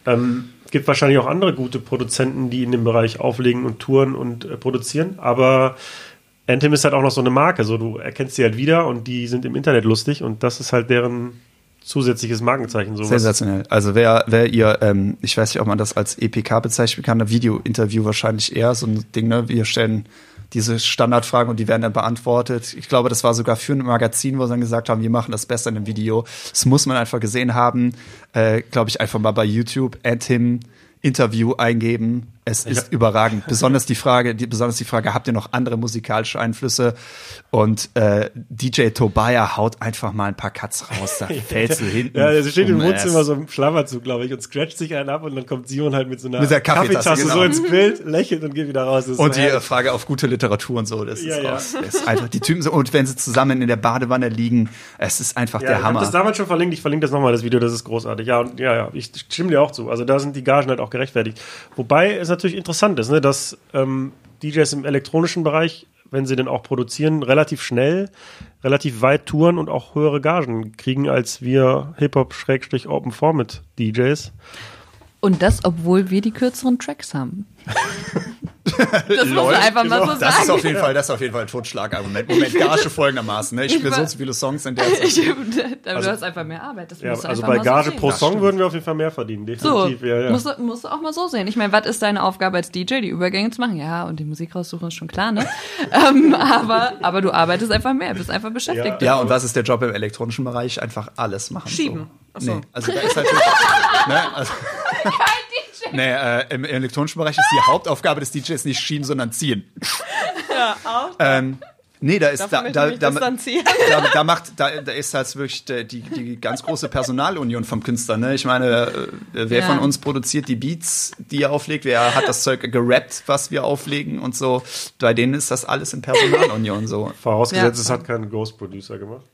Ähm, gibt wahrscheinlich auch andere gute Produzenten, die in dem Bereich auflegen und touren und äh, produzieren, aber Anthem ist halt auch noch so eine Marke, so du erkennst sie halt wieder und die sind im Internet lustig und das ist halt deren zusätzliches Markenzeichen. Sowas. Sensationell. Also wer, wer ihr, ähm, ich weiß nicht, ob man das als EPK bezeichnen kann, ein Video-Interview wahrscheinlich eher, so ein Ding, ne? Wir stellen diese Standardfragen und die werden dann beantwortet. Ich glaube, das war sogar für ein Magazin, wo sie dann gesagt haben, wir machen das besser in einem Video. Das muss man einfach gesehen haben. Äh, glaube ich, einfach mal bei YouTube, Anthem Interview eingeben. Es ist Ja. überragend. Besonders die Frage, die, besonders die Frage, habt ihr noch andere musikalische Einflüsse? Und äh, DJ Tobaya haut einfach mal ein paar Cuts raus. Da fällst du hinten. Ja, er steht im Wohnzimmer so im Schlafanzug, glaube ich, und scratcht sich einen ab und dann kommt Simon halt mit so einer Mit der Kaffeetasse, genau. so ins Bild, lächelt und geht wieder raus. Und so die äh, herrlich. Frage auf gute Literatur und so, das Ja, ist ja. raus. Das ist einfach, die Typen so, und wenn sie zusammen in der Badewanne liegen, es ist einfach der ich habe Hammer. das damals schon verlinkt. Ich verlinke das nochmal, das Video, das ist großartig. Ja, und ja, ja, ich stimme dir auch zu. Also da sind die Gagen halt auch gerechtfertigt. Wobei es natürlich interessant ist, ne, dass ähm, DJs im elektronischen Bereich, wenn sie denn auch produzieren, relativ schnell, relativ weit touren und auch höhere Gagen kriegen als wir Hip-Hop-Open-Format-DJs. Und das, obwohl wir die kürzeren Tracks haben. das muss man einfach mal so das ist auf sagen. jeden Fall, das ist auf jeden Fall ein Totschlagargument. Moment, Gage folgendermaßen, ne? Ich spiele so so viele Songs in der Zeit. Ich, du hast einfach mehr Arbeit. Das Ja, also bei Gage so pro Song würden wir auf jeden Fall mehr verdienen, So, definitiv. ja, ja. Musst, du, musst du auch mal so sehen. Ich meine, was ist deine Aufgabe als DJ, die Übergänge zu machen? Ja, und die Musik raussuchen ist schon klar, ne? ähm, aber, aber du arbeitest einfach mehr, bist einfach beschäftigt. Ja, und was ist der Job im elektronischen Bereich? Einfach alles machen. Schieben. So. so. Nee, also da ist natürlich. ne, also, nee, äh, im elektronischen Bereich ist die Hauptaufgabe des DJs nicht schieben, sondern ziehen. Ja, auch. Ähm, nee, da ist da, da, da, da, da macht, da, da ist halt wirklich die, die, die ganz große Personalunion vom Künstler. Ne? Ich meine, äh, wer Ja. von uns produziert die Beats, die er auflegt? Wer hat das Zeug gerappt, was wir auflegen und so? Bei denen ist das alles in Personalunion so. Vorausgesetzt, Ja. es hat keinen Ghost Producer gemacht.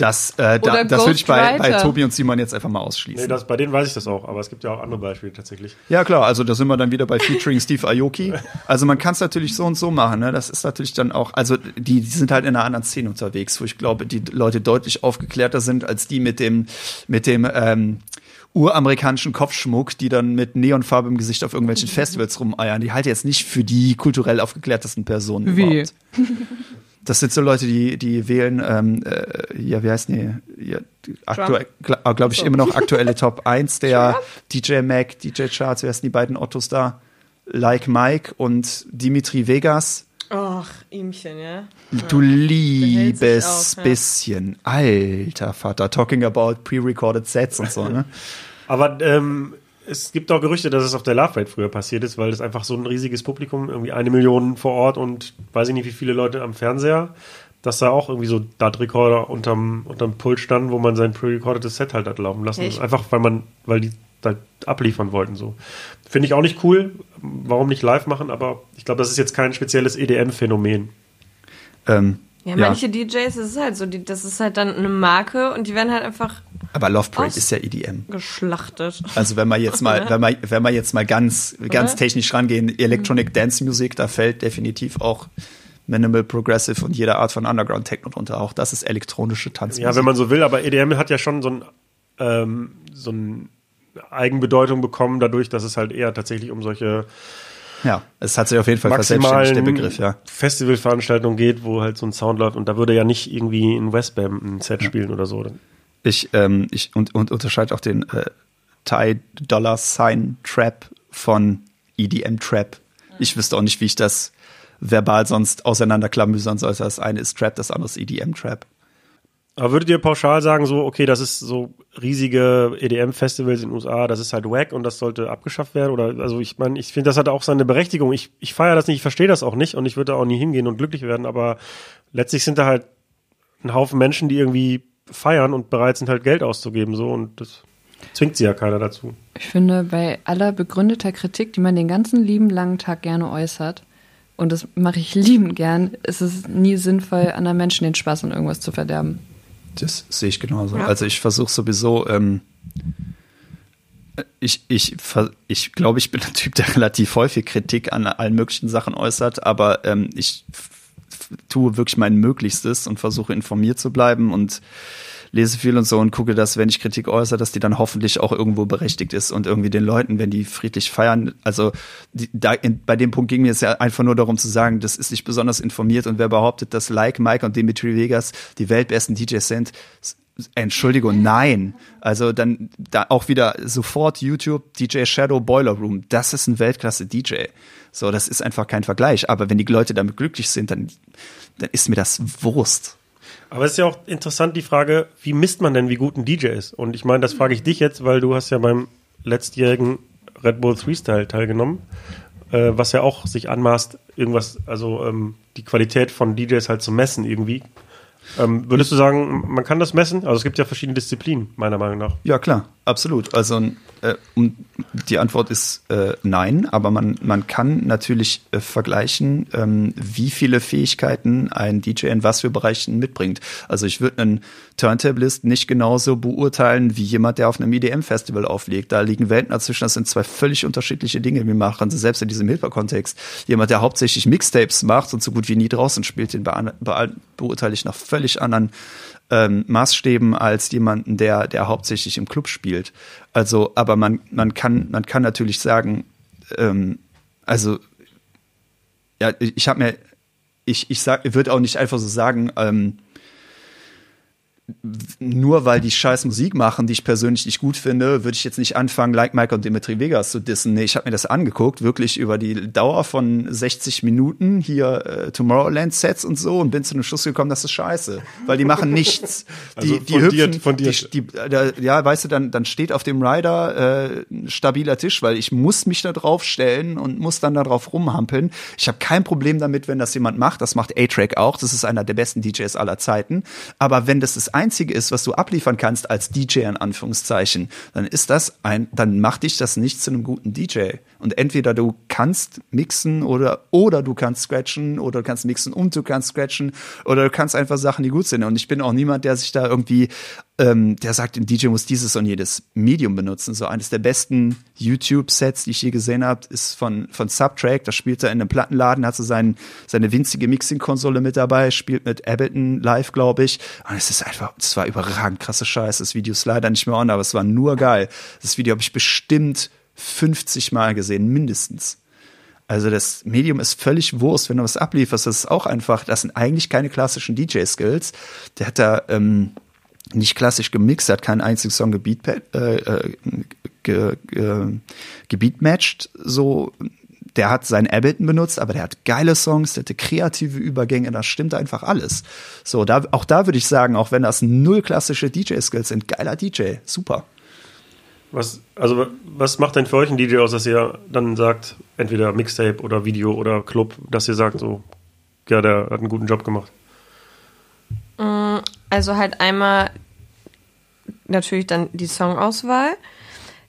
Das, äh, da, das würde ich bei, bei. Tobi und Simon jetzt einfach mal ausschließen. Nee, das, bei denen weiß ich das auch, aber es gibt ja auch andere Beispiele tatsächlich. Ja, klar, also da sind wir dann wieder bei Featuring Steve Aoki. Also man kann es natürlich so und so machen, ne? Das ist natürlich dann auch, also die, die sind halt in einer anderen Szene unterwegs, wo ich glaube, die Leute deutlich aufgeklärter sind als die mit dem, mit dem ähm, uramerikanischen Kopfschmuck, die dann mit Neonfarbe im Gesicht auf irgendwelchen Festivals rumeiern. Die halte ich jetzt nicht für die kulturell aufgeklärtesten Personen Wie? überhaupt. Das sind so Leute, die, die wählen, ähm, äh, ja, wie heißt die? Ja, aktuell, glaube glaub ich, immer noch aktuelle Top 1 der DJ Mac, DJ Charts, wer sind die beiden Ottos da? Like Mike und Dimitri Vegas. Ach, ihmchen, ja. Du hält liebes ja. bisschen. Alter Vater, talking about pre-recorded Sets und so, ne? Aber ähm, es gibt auch Gerüchte, dass es auf der Love Rate früher passiert ist, weil es einfach so ein riesiges Publikum, irgendwie eine Million vor Ort und weiß ich nicht, wie viele Leute am Fernseher, dass da auch irgendwie so DAT-Recorder unterm, unterm Pult standen, wo man sein pre-recordetes Set halt hat laufen lassen. Echt? Einfach, weil man, weil die da abliefern wollten, so. Finde ich auch nicht cool. Warum nicht live machen? Aber ich glaube, das ist jetzt kein spezielles EDM-Phänomen. Ähm, Ja, manche DJs, das ist halt so, die, das ist halt dann eine Marke und die werden halt einfach aber Love Parade ist ja EDM. geschlachtet. Also wenn man jetzt mal, wenn man, wenn man jetzt mal ganz, ganz Oder? technisch rangehen, Electronic Dance Music, da fällt definitiv auch Minimal Progressive und jede Art von Underground Techno drunter. Auch das ist elektronische Tanzmusik. Ja, wenn man so will, aber EDM hat ja schon so ein, ähm, so ein Eigenbedeutung bekommen, dadurch, dass es halt eher tatsächlich um solche ja, es hat sich auf jeden Fall verselbstständigt, der maximalen Begriff, ja. Festivalveranstaltungen geht, wo halt so ein Sound läuft und da würde ja nicht irgendwie ein Westbam ein Set spielen oder so. Ich, ähm, ich und, und unterscheide auch den äh, Thai Dollar Sign Trap von EDM Trap. Ich wüsste auch nicht, wie ich das verbal sonst auseinanderklamüsern sollte. Das eine ist Trap, das andere ist EDM Trap. Aber würdet ihr pauschal sagen, so, okay, das ist so riesige EDM-Festivals in den USA, das ist halt wack und das sollte abgeschafft werden? Oder, also ich meine, ich finde, das hat auch seine Berechtigung. Ich, ich feiere das nicht, ich verstehe das auch nicht und ich würde da auch nie hingehen und glücklich werden, aber letztlich sind da halt ein Haufen Menschen, die irgendwie feiern und bereit sind, halt Geld auszugeben, so und das zwingt sie ja keiner dazu. Ich finde, bei aller begründeter Kritik, die man den ganzen lieben langen Tag gerne äußert, und das mache ich liebend gern, ist es nie sinnvoll, anderen Menschen den Spaß an irgendwas zu verderben. Das sehe ich genauso. Ja. Also ich versuche sowieso, ähm, ich, ich, ich glaube, ich bin ein Typ, der relativ häufig Kritik an allen möglichen Sachen äußert, aber ähm, ich tue wirklich mein Möglichstes und versuche informiert zu bleiben und lese viel und so und gucke, dass, wenn ich Kritik äußere, dass die dann hoffentlich auch irgendwo berechtigt ist und irgendwie den Leuten, wenn die friedlich feiern, also die, da, in, bei dem Punkt ging mir es ja einfach nur darum zu sagen, das ist nicht besonders informiert und wer behauptet, dass Like Mike und Dimitri Vegas die weltbesten DJs sind, Entschuldigung, nein. Also dann da auch wieder sofort YouTube DJ Shadow Boiler Room. Das ist ein Weltklasse DJ. So, das ist einfach kein Vergleich. Aber wenn die Leute damit glücklich sind, dann, dann ist mir das Wurst. Aber es ist ja auch interessant die Frage, wie misst man denn, wie gut ein DJ ist? Und ich meine, das frage ich dich jetzt, weil du hast ja beim letztjährigen Red Bull Freestyle teilgenommen, äh, was ja auch sich anmaßt, irgendwas, also ähm, die Qualität von DJs halt zu messen irgendwie. Ähm, würdest du sagen, man kann das messen? Also es gibt ja verschiedene Disziplinen, meiner Meinung nach. Ja, klar, absolut. Also äh, die Antwort ist äh, nein, aber man, man kann natürlich äh, vergleichen, ähm, wie viele Fähigkeiten ein DJ in was für Bereichen mitbringt. Also ich würde einen Turntablist nicht genauso beurteilen wie jemand, der auf einem EDM-Festival auflegt. Da liegen Welten dazwischen, das sind zwei völlig unterschiedliche Dinge. Wir machen selbst in diesem Hilfer-Kontext. Jemand, der hauptsächlich Mixtapes macht und so gut wie nie draußen spielt, den be be beurteile ich nach völlig anderen ähm, Maßstäben als jemanden, der, der hauptsächlich im Club spielt. Also, aber man, man kann, man kann natürlich sagen, ähm, also, ja, ich habe mir, ich, ich sag, ich würde auch nicht einfach so sagen, ähm, nur weil die scheiß Musik machen, die ich persönlich nicht gut finde, würde ich jetzt nicht anfangen, Like Mike und Dimitri Vegas zu dissen. Nee, ich habe mir das angeguckt, wirklich über die Dauer von 60 Minuten hier äh, Tomorrowland-Sets und so und bin zu einem Schluss gekommen, das ist scheiße, weil die machen nichts. Die, also die hüpfen, von dir. Die, die, äh, ja, weißt du, dann, dann steht auf dem Rider äh, ein stabiler Tisch, weil ich muss mich da drauf stellen und muss dann da drauf rumhampeln. Ich habe kein Problem damit, wenn das jemand macht. Das macht A-Track auch. Das ist einer der besten DJs aller Zeiten. Aber wenn das das Einzige ist, was du abliefern kannst als DJ in Anführungszeichen, dann ist das ein, dann macht dich das nicht zu einem guten DJ. Und entweder du kannst mixen oder, oder du kannst scratchen oder du kannst mixen und du kannst scratchen oder du kannst einfach Sachen, die gut sind. Und ich bin auch niemand, der sich da irgendwie ähm, der sagt, ein DJ muss dieses und jedes Medium benutzen. So eines der besten YouTube-Sets, die ich je gesehen habe, ist von, von Subtrack. Da spielt er in einem Plattenladen, hat so sein, seine winzige Mixing-Konsole mit dabei, spielt mit Ableton live, glaube ich. Und es ist einfach, es war überragend krasse Scheiße. Das Video ist leider nicht mehr on, aber es war nur geil. Das Video habe ich bestimmt 50 Mal gesehen, mindestens. Also das Medium ist völlig Wurst, wenn du was ablieferst. Das ist auch einfach, das sind eigentlich keine klassischen DJ-Skills. Der hat da ähm, nicht klassisch gemixt, hat keinen einzigen Song gebeat, äh, äh, ge, ge, gebeatmatcht, so der hat seinen Ableton benutzt, aber der hat geile Songs, der hatte kreative Übergänge, da stimmt einfach alles. So, da, auch da würde ich sagen, auch wenn das null klassische DJ-Skills sind, geiler DJ, super. Was, also, was macht denn für euch ein DJ aus, dass ihr dann sagt, entweder Mixtape oder Video oder Club, dass ihr sagt, so, ja, der hat einen guten Job gemacht? Mm, also halt einmal natürlich dann die Songauswahl,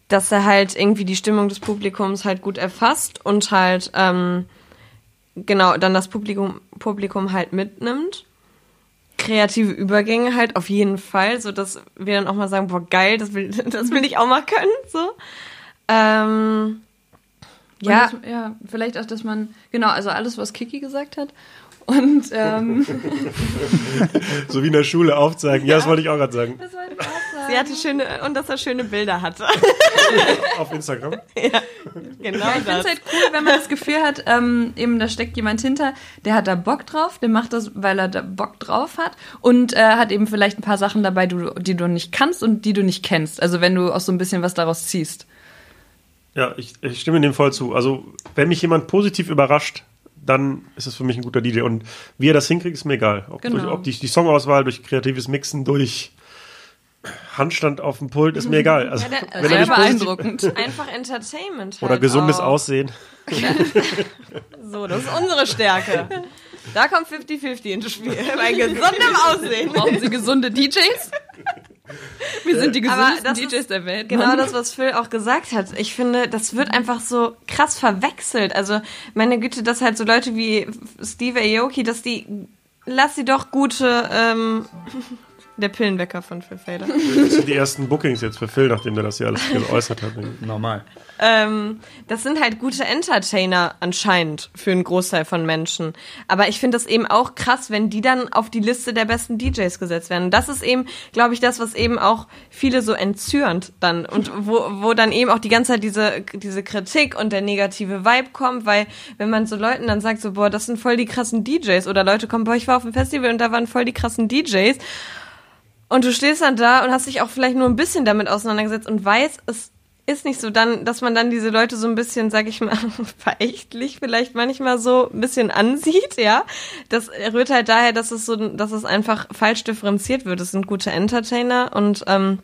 dass er halt irgendwie die Stimmung des Publikums halt gut erfasst und halt ähm, genau dann das Publikum, Publikum halt mitnimmt. Kreative Übergänge halt auf jeden Fall, so dass wir dann auch mal sagen, boah geil, das will, das will ich auch mal können, so. Ähm, ja. Das, ja, vielleicht auch, dass man, genau, also alles, was Kiki gesagt hat. Und ähm, so wie in der Schule aufzeigen. Ja, ja das wollte ich auch gerade sagen. Das wollte ich auch sagen. Sie hatte schöne und dass er schöne Bilder hatte. Auf Instagram. Ja, genau. Ja, ich finde es halt cool, wenn man das Gefühl hat, ähm, eben da steckt jemand hinter, der hat da Bock drauf, der macht das, weil er da Bock drauf hat und äh, hat eben vielleicht ein paar Sachen dabei, die, die du nicht kannst und die du nicht kennst. Also wenn du auch so ein bisschen was daraus ziehst. Ja, ich, ich stimme dem voll zu. Also wenn mich jemand positiv überrascht, dann ist es für mich ein guter DJ. Und wie er das hinkriegt, ist mir egal. Ob, Genau. durch, ob die, die Songauswahl, durch kreatives Mixen, durch Handstand auf dem Pult, ist mir egal. Also, der- wenn er Sehr beeindruckend. Einfach Entertainment. Halt oder gesundes auch. Aussehen. So, das ist unsere Stärke. Da kommt 50-50 ins Spiel. Bei gesundem Aussehen. Brauchen Sie gesunde DJs? Wir sind die gesündesten DJs ist der Welt. Genau Mann. das, was Phil auch gesagt hat. Ich finde, das wird einfach so krass verwechselt. Also, meine Güte, dass halt so Leute wie Steve Aoki, dass die, lass sie doch gute, ähm, der Pillenwecker von Phil Fader. Das sind die ersten Bookings jetzt für Phil, nachdem der das hier alles geäußert hat. Normal. ähm, das sind halt gute Entertainer anscheinend für einen Großteil von Menschen. Aber ich finde das eben auch krass, wenn die dann auf die Liste der besten DJs gesetzt werden. Das ist eben, glaube ich, das, was eben auch viele so entzürnt dann und wo, wo dann eben auch die ganze Zeit diese, diese Kritik und der negative Vibe kommt, weil wenn man so Leuten dann sagt, so, boah, das sind voll die krassen DJs oder Leute kommen, boah, ich war auf dem Festival und da waren voll die krassen DJs. Und du stehst dann da und hast dich auch vielleicht nur ein bisschen damit auseinandergesetzt und weißt, es ist nicht so dann, dass man dann diese Leute so ein bisschen, sag ich mal, verächtlich vielleicht manchmal so ein bisschen ansieht, ja. Das rührt halt daher, dass es so, dass es einfach falsch differenziert wird. Es sind gute Entertainer und ähm,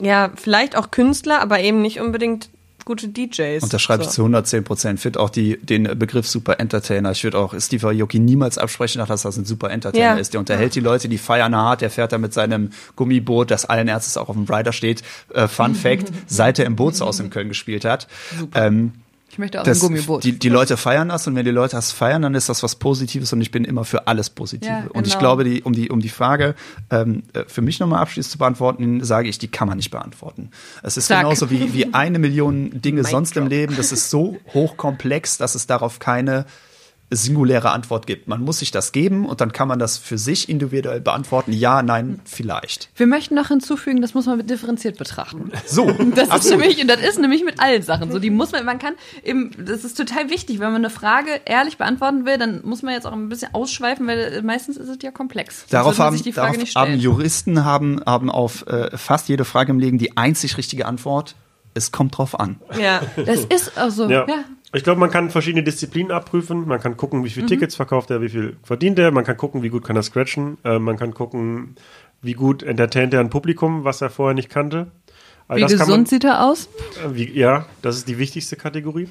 ja, vielleicht auch Künstler, aber eben nicht unbedingt gute DJs. Und da schreibe ich So. zu 110 Prozent. Finde auch die, den Begriff Super Entertainer. Ich würde auch Steve Aoki niemals absprechen, dass das ein Super Entertainer Ja. ist. Der unterhält die Leute, die feiern hart. Der fährt da mit seinem Gummiboot, das allen Ernstes auch auf dem Rider steht. Äh, Fun Fact, seit er im Bootshaus in Köln gespielt hat. Ähm, Ich möchte auch das, ein Gummiboot. Die, die Leute feiern das und wenn die Leute das feiern, dann ist das was Positives und ich bin immer für alles Positive. Ja, Und ich genau. glaube, die, um, die, um die Frage ähm, äh, für mich nochmal abschließend zu beantworten, sage ich, die kann man nicht beantworten. Es ist Zack. genauso wie, wie eine Million Dinge sonst im Leben. Das ist so hochkomplex, dass es darauf keine singuläre Antwort gibt. Man muss sich das geben und dann kann man das für sich individuell beantworten. Ja, nein, vielleicht. Wir möchten noch hinzufügen, das muss man differenziert betrachten. So, Das ist nämlich, und das ist nämlich mit allen Sachen so. Die muss man, man kann eben, das ist total wichtig, wenn man eine Frage ehrlich beantworten will, dann muss man jetzt auch ein bisschen ausschweifen, weil meistens ist es ja komplex. Darauf haben, sich die Frage darauf nicht haben stellen. Juristen haben, haben auf äh, fast jede Frage im Leben die einzig richtige Antwort. Es kommt drauf an. Ja. Das ist also, Ja. ja. Ich glaube, man kann verschiedene Disziplinen abprüfen. Man kann gucken, wie viele Tickets verkauft er, wie viel verdient er. Man kann gucken, wie gut kann er scratchen. Äh, man kann gucken, wie gut entertaint er ein Publikum, was er vorher nicht kannte. All Wie gesund sieht er aus? Man, äh, wie, ja, das ist die wichtigste Kategorie.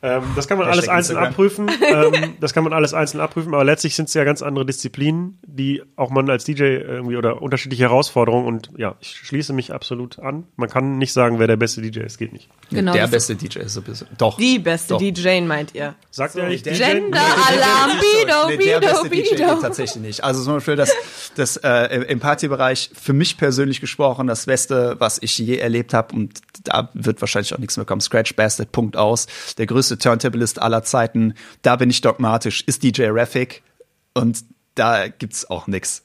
Ähm, das kann man Hashtag alles einzeln Instagram. abprüfen. ähm, das kann man alles einzeln abprüfen, aber letztlich sind es ja ganz andere Disziplinen, die auch man als DJ irgendwie oder unterschiedliche Herausforderungen und ja, ich schließe mich absolut an. Man kann nicht sagen, wer der beste DJ ist, geht nicht. Genau, der beste DJ ist sowieso. Doch. Die beste Doch. DJ, meint ihr? Sagt er nicht DJ? Gender-Alarm, Bido, Nee, der Bido, beste DJ geht Bido. tatsächlich nicht. Also zum Beispiel das, das äh, im- im Partybereich für mich persönlich gesprochen das Beste, was ich je erlebt habe und da wird wahrscheinlich auch nichts mehr kommen. Scratch Bastard, Punkt aus. Der größte Turntablist aller Zeiten. Da bin ich dogmatisch. Ist DJ Raffic und da gibt's auch nix.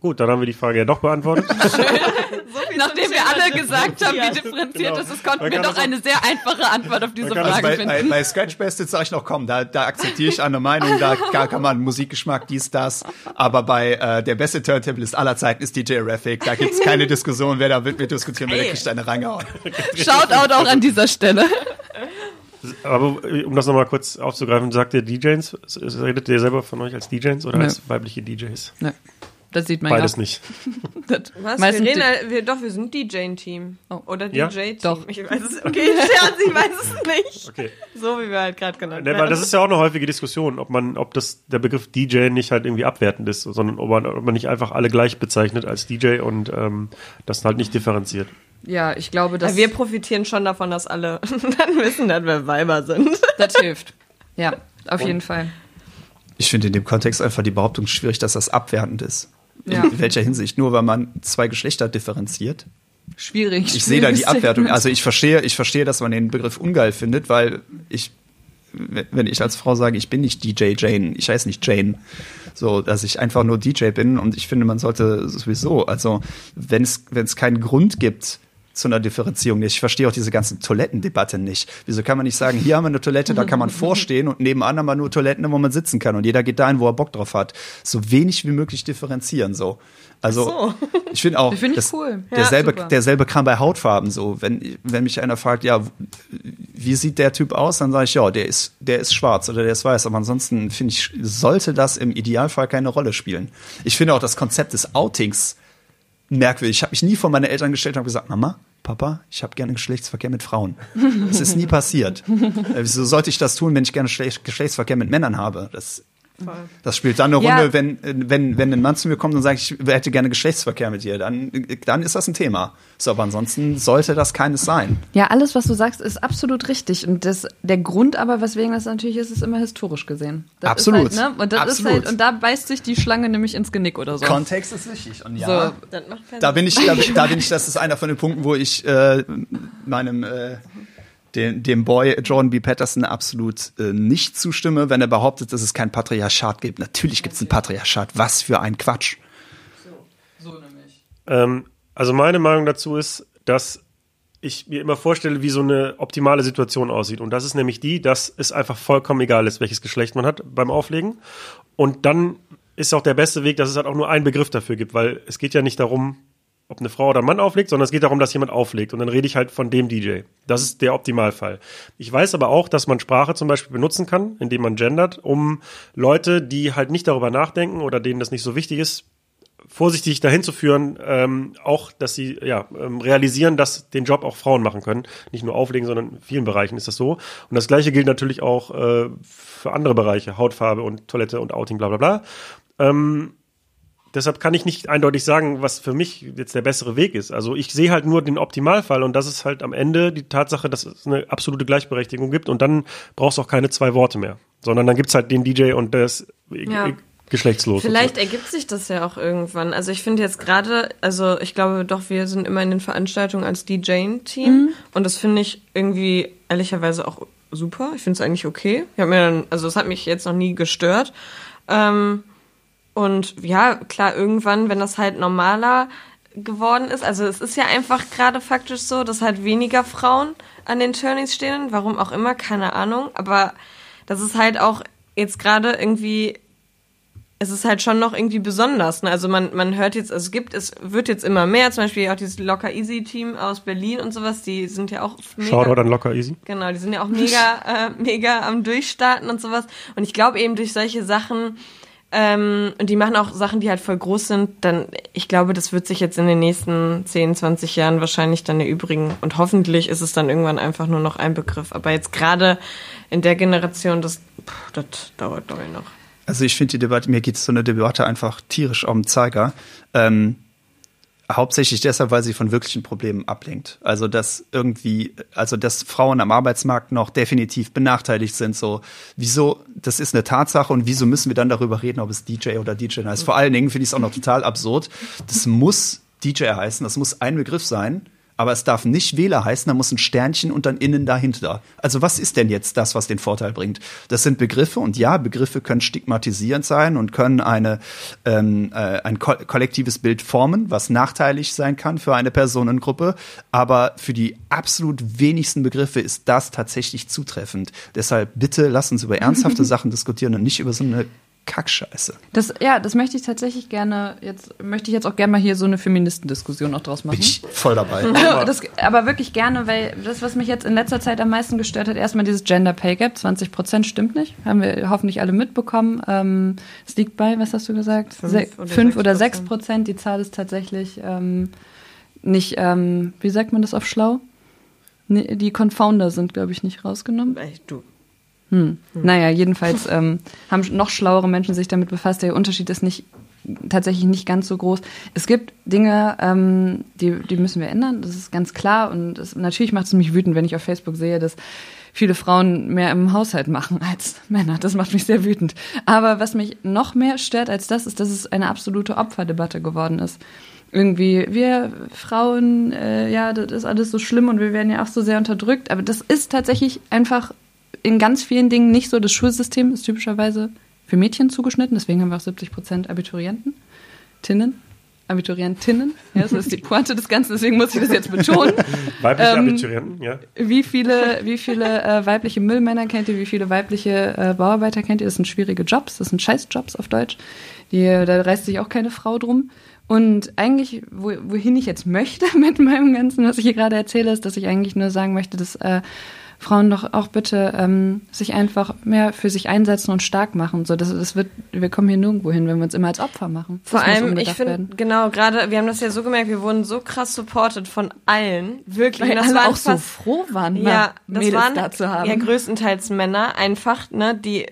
Gut, dann haben wir die Frage ja doch beantwortet. Nachdem wir alle gesagt haben, wie differenziert Genau. es ist, konnten wir doch eine sehr einfache Antwort auf diese Frage Bei, finden. bei Scratch Bastard sage ich noch, komm, da, da akzeptiere ich eine Meinung, da, kann man Musikgeschmack, dies, das. Aber bei äh, der beste Turntablist aller Zeiten ist DJ Raffic. Da gibt's keine Diskussion, wer da wird wir diskutieren, wer der kriegt eine reingehauen. Shoutout auch an dieser Stelle. Aber äh, um das nochmal kurz aufzugreifen, sagt ihr DJs? Redet ihr selber von euch als DJs oder Nö. als weibliche DJs? Ne, das sieht man Beides ja. nicht. Das- Was? Meistens wir reden, die- wir, doch, wir sind DJ-Team. Oh. Oder Ja? DJ-Team. Doch. Ich weiß es. Okay, Scherz, ich weiß es nicht. Okay. So wie wir halt gerade genannt Ne, weil werden. das ist ja auch eine häufige Diskussion, ob man, ob das der Begriff DJ nicht halt irgendwie abwertend ist, sondern ob man, ob man nicht einfach alle gleich bezeichnet als DJ und ähm, das halt nicht differenziert. Ja, ich glaube, dass Ja, wir profitieren schon davon, dass alle dann wissen, dass wir Weiber sind. das hilft. Ja, auf jeden Fall. Ich finde in dem Kontext einfach die Behauptung schwierig, dass das abwertend ist. Ja. In welcher Hinsicht? Nur weil man zwei Geschlechter differenziert. Schwierig. Ich sehe da die Abwertung. Also ich verstehe, ich verstehe, dass man den Begriff ungeil findet, weil ich, wenn ich als Frau sage, ich bin nicht DJ Jane, ich heiße nicht Jane, so, dass ich einfach nur DJ bin und ich finde, man sollte sowieso, also wenn es wenn es keinen Grund gibt, zu einer Differenzierung nicht. Ich verstehe auch diese ganze Toilettendebatte nicht. Wieso kann man nicht sagen, hier haben wir eine Toilette, da kann man vorstehen und nebenan haben wir nur Toiletten, wo man sitzen kann und jeder geht dahin, wo er Bock drauf hat. So wenig wie möglich differenzieren so. Also so. ich finde auch, Finde ich das, cool. Ja, derselbe, super. derselbe Kram bei Hautfarben so. Wenn, wenn mich einer fragt, ja, wie sieht der Typ aus, dann sage ich, ja, der ist, der ist schwarz oder der ist weiß. Aber ansonsten finde ich, sollte das im Idealfall keine Rolle spielen. Ich finde auch das Konzept des Outings merkwürdig. Ich habe mich nie vor meine Eltern gestellt und habe gesagt, Mama, Papa, ich habe gerne Geschlechtsverkehr mit Frauen. Das ist nie passiert. Äh, Wieso sollte ich das tun, wenn ich gerne Schle- Geschlechtsverkehr mit Männern habe? Das, das spielt dann eine Ja. Runde, wenn, wenn, wenn ein Mann zu mir kommt und sagt, ich hätte gerne Geschlechtsverkehr mit dir, dann, dann ist das ein Thema. So, aber ansonsten sollte das keines sein. Ja, alles, was du sagst, ist absolut richtig. Und das, der Grund aber, weswegen das natürlich ist, ist immer historisch gesehen. Das Absolut. Ist halt, ne? Und das Absolut. ist halt, und da beißt sich die Schlange nämlich ins Genick oder so. Kontext ist wichtig. Und ja, So. Da bin ich, da, bin- da bin ich, das ist einer von den Punkten, wo ich äh, meinem äh, dem, dem Boy Jordan B. Patterson absolut äh, nicht zustimme, wenn er behauptet, dass es kein Patriarchat gibt. Natürlich gibt es ein Patriarchat. Was für ein Quatsch. Ähm, also meine Meinung dazu ist, dass ich mir immer vorstelle, wie so eine optimale Situation aussieht. Und das ist nämlich die, dass es einfach vollkommen egal ist, welches Geschlecht man hat beim Auflegen. Und dann ist auch der beste Weg, dass es halt auch nur einen Begriff dafür gibt, weil es geht ja nicht darum, ob eine Frau oder ein Mann auflegt, sondern es geht darum, dass jemand auflegt. Und dann rede ich halt von dem DJ. Das ist der Optimalfall. Ich weiß aber auch, dass man Sprache zum Beispiel benutzen kann, indem man gendert, um Leute, die halt nicht darüber nachdenken oder denen das nicht so wichtig ist, vorsichtig dahin zu führen, ähm, auch, dass sie ja ähm, realisieren, dass den Job auch Frauen machen können. Nicht nur auflegen, sondern in vielen Bereichen ist das so. Und das gleiche gilt natürlich auch äh, für andere Bereiche, Hautfarbe und Toilette und Outing, bla bla bla. Ähm, deshalb kann ich nicht eindeutig sagen, was für mich jetzt der bessere Weg ist. Also ich sehe halt nur den Optimalfall und das ist halt am Ende die Tatsache, dass es eine absolute Gleichberechtigung gibt und dann brauchst du auch keine zwei Worte mehr, sondern dann gibt's halt den DJ und der ist Ja. geschlechtslos. Vielleicht ergibt sich das ja auch irgendwann. Also ich finde jetzt gerade, also ich glaube doch, wir sind immer in den Veranstaltungen als DJ-Team und das finde ich irgendwie ehrlicherweise auch super. Ich finde es eigentlich okay. Ich habe mir dann, also es hat mich jetzt noch nie gestört. Ähm, und ja, klar, irgendwann, wenn das halt normaler geworden ist, also es ist ja einfach gerade faktisch so, dass halt weniger Frauen an den Turnings stehen, warum auch immer, keine Ahnung, aber das ist halt auch jetzt gerade irgendwie es ist halt schon noch irgendwie besonders. Ne? Also man, man hört jetzt, also es gibt, es wird jetzt immer mehr, zum Beispiel auch dieses Locker Easy Team aus Berlin und sowas, die sind ja auch mega. Shoutout an Locker Easy. Genau, die sind ja auch mega, äh, mega am Durchstarten und sowas. Und ich glaube eben durch solche Sachen, ähm, und die machen auch Sachen, die halt voll groß sind, dann, ich glaube, das wird sich jetzt in den nächsten 10, 20 Jahren wahrscheinlich dann erübrigen. Und hoffentlich ist es dann irgendwann einfach nur noch ein Begriff. Aber jetzt gerade in der Generation, das, pff, das dauert, ich, noch. Also ich finde die Debatte, mir geht so eine Debatte einfach tierisch auf den Zeiger. Ähm, hauptsächlich deshalb, weil sie von wirklichen Problemen ablenkt. Also dass irgendwie, also dass Frauen am Arbeitsmarkt noch definitiv benachteiligt sind. So, wieso, das ist eine Tatsache und wieso müssen wir dann darüber reden, ob es DJ oder DJ heißt? Vor allen Dingen finde ich es auch noch total absurd. Das muss DJ heißen, das muss ein Begriff sein. Aber es darf nicht Wähler heißen, da muss ein Sternchen und dann innen dahinter. Also was ist denn jetzt das, was den Vorteil bringt? Das sind Begriffe und ja, Begriffe können stigmatisierend sein und können eine, ähm, äh, ein ko kollektives Bild formen, was nachteilig sein kann für eine Personengruppe. Aber für die absolut wenigsten Begriffe ist das tatsächlich zutreffend. Deshalb bitte lass uns über ernsthafte Sachen diskutieren und nicht über so eine Kackscheiße. Das, ja, das möchte ich tatsächlich gerne, jetzt möchte ich jetzt auch gerne mal hier so eine Feministendiskussion noch draus machen. Bin ich voll dabei. das, aber wirklich gerne, weil das, was mich jetzt in letzter Zeit am meisten gestört hat, erstmal dieses Gender Pay Gap, 20 Prozent stimmt nicht, haben wir hoffentlich alle mitbekommen. Ähm, es liegt bei, was hast du gesagt? Fünf Se- oder fünf sechs oder sechs Prozent. Prozent. Die Zahl ist tatsächlich ähm, nicht, ähm, wie sagt man das auf schlau? Nee, die Confounder sind, glaube ich, nicht rausgenommen. Ey, du. Hm. Naja, jedenfalls ähm, haben noch schlauere Menschen sich damit befasst. Der Unterschied ist nicht tatsächlich nicht ganz so groß. Es gibt Dinge, ähm, die, die müssen wir ändern, das ist ganz klar. Und es, natürlich macht es mich wütend, wenn ich auf Facebook sehe, dass viele Frauen mehr im Haushalt machen als Männer. Das macht mich sehr wütend. Aber was mich noch mehr stört als das, ist, dass es eine absolute Opferdebatte geworden ist. Irgendwie, wir Frauen, äh, ja, das ist alles so schlimm und wir werden ja auch so sehr unterdrückt. Aber das ist tatsächlich einfach in ganz vielen Dingen nicht so. Das Schulsystem ist typischerweise für Mädchen zugeschnitten, deswegen haben wir auch 70 Prozent Abiturienten, Tinnen. Abiturientinnen. Ja, das ist die Pointe des Ganzen, deswegen muss ich das jetzt betonen. Weibliche Ähm, Abiturienten, ja. Wie viele, wie viele äh, weibliche Müllmänner kennt ihr? Wie viele weibliche äh, Bauarbeiter kennt ihr? Das sind schwierige Jobs, das sind Scheißjobs auf Deutsch. Die, da reißt sich auch keine Frau drum. Und eigentlich, wo, wohin ich jetzt möchte mit meinem Ganzen, was ich hier gerade erzähle, ist, dass ich eigentlich nur sagen möchte, dass äh, Frauen doch auch bitte ähm, sich einfach mehr für sich einsetzen und stark machen. So, das, das wird, wir kommen hier nirgendwo hin, wenn wir uns immer als Opfer machen. Das Vor muss allem, ich finde, genau, gerade, wir haben das ja so gemerkt, wir wurden so krass supported von allen. Wirklich. Weil Und alle waren auch so fast- froh waren, Ja, das Mädels waren da zu haben. ja größtenteils Männer, einfach, ne, die,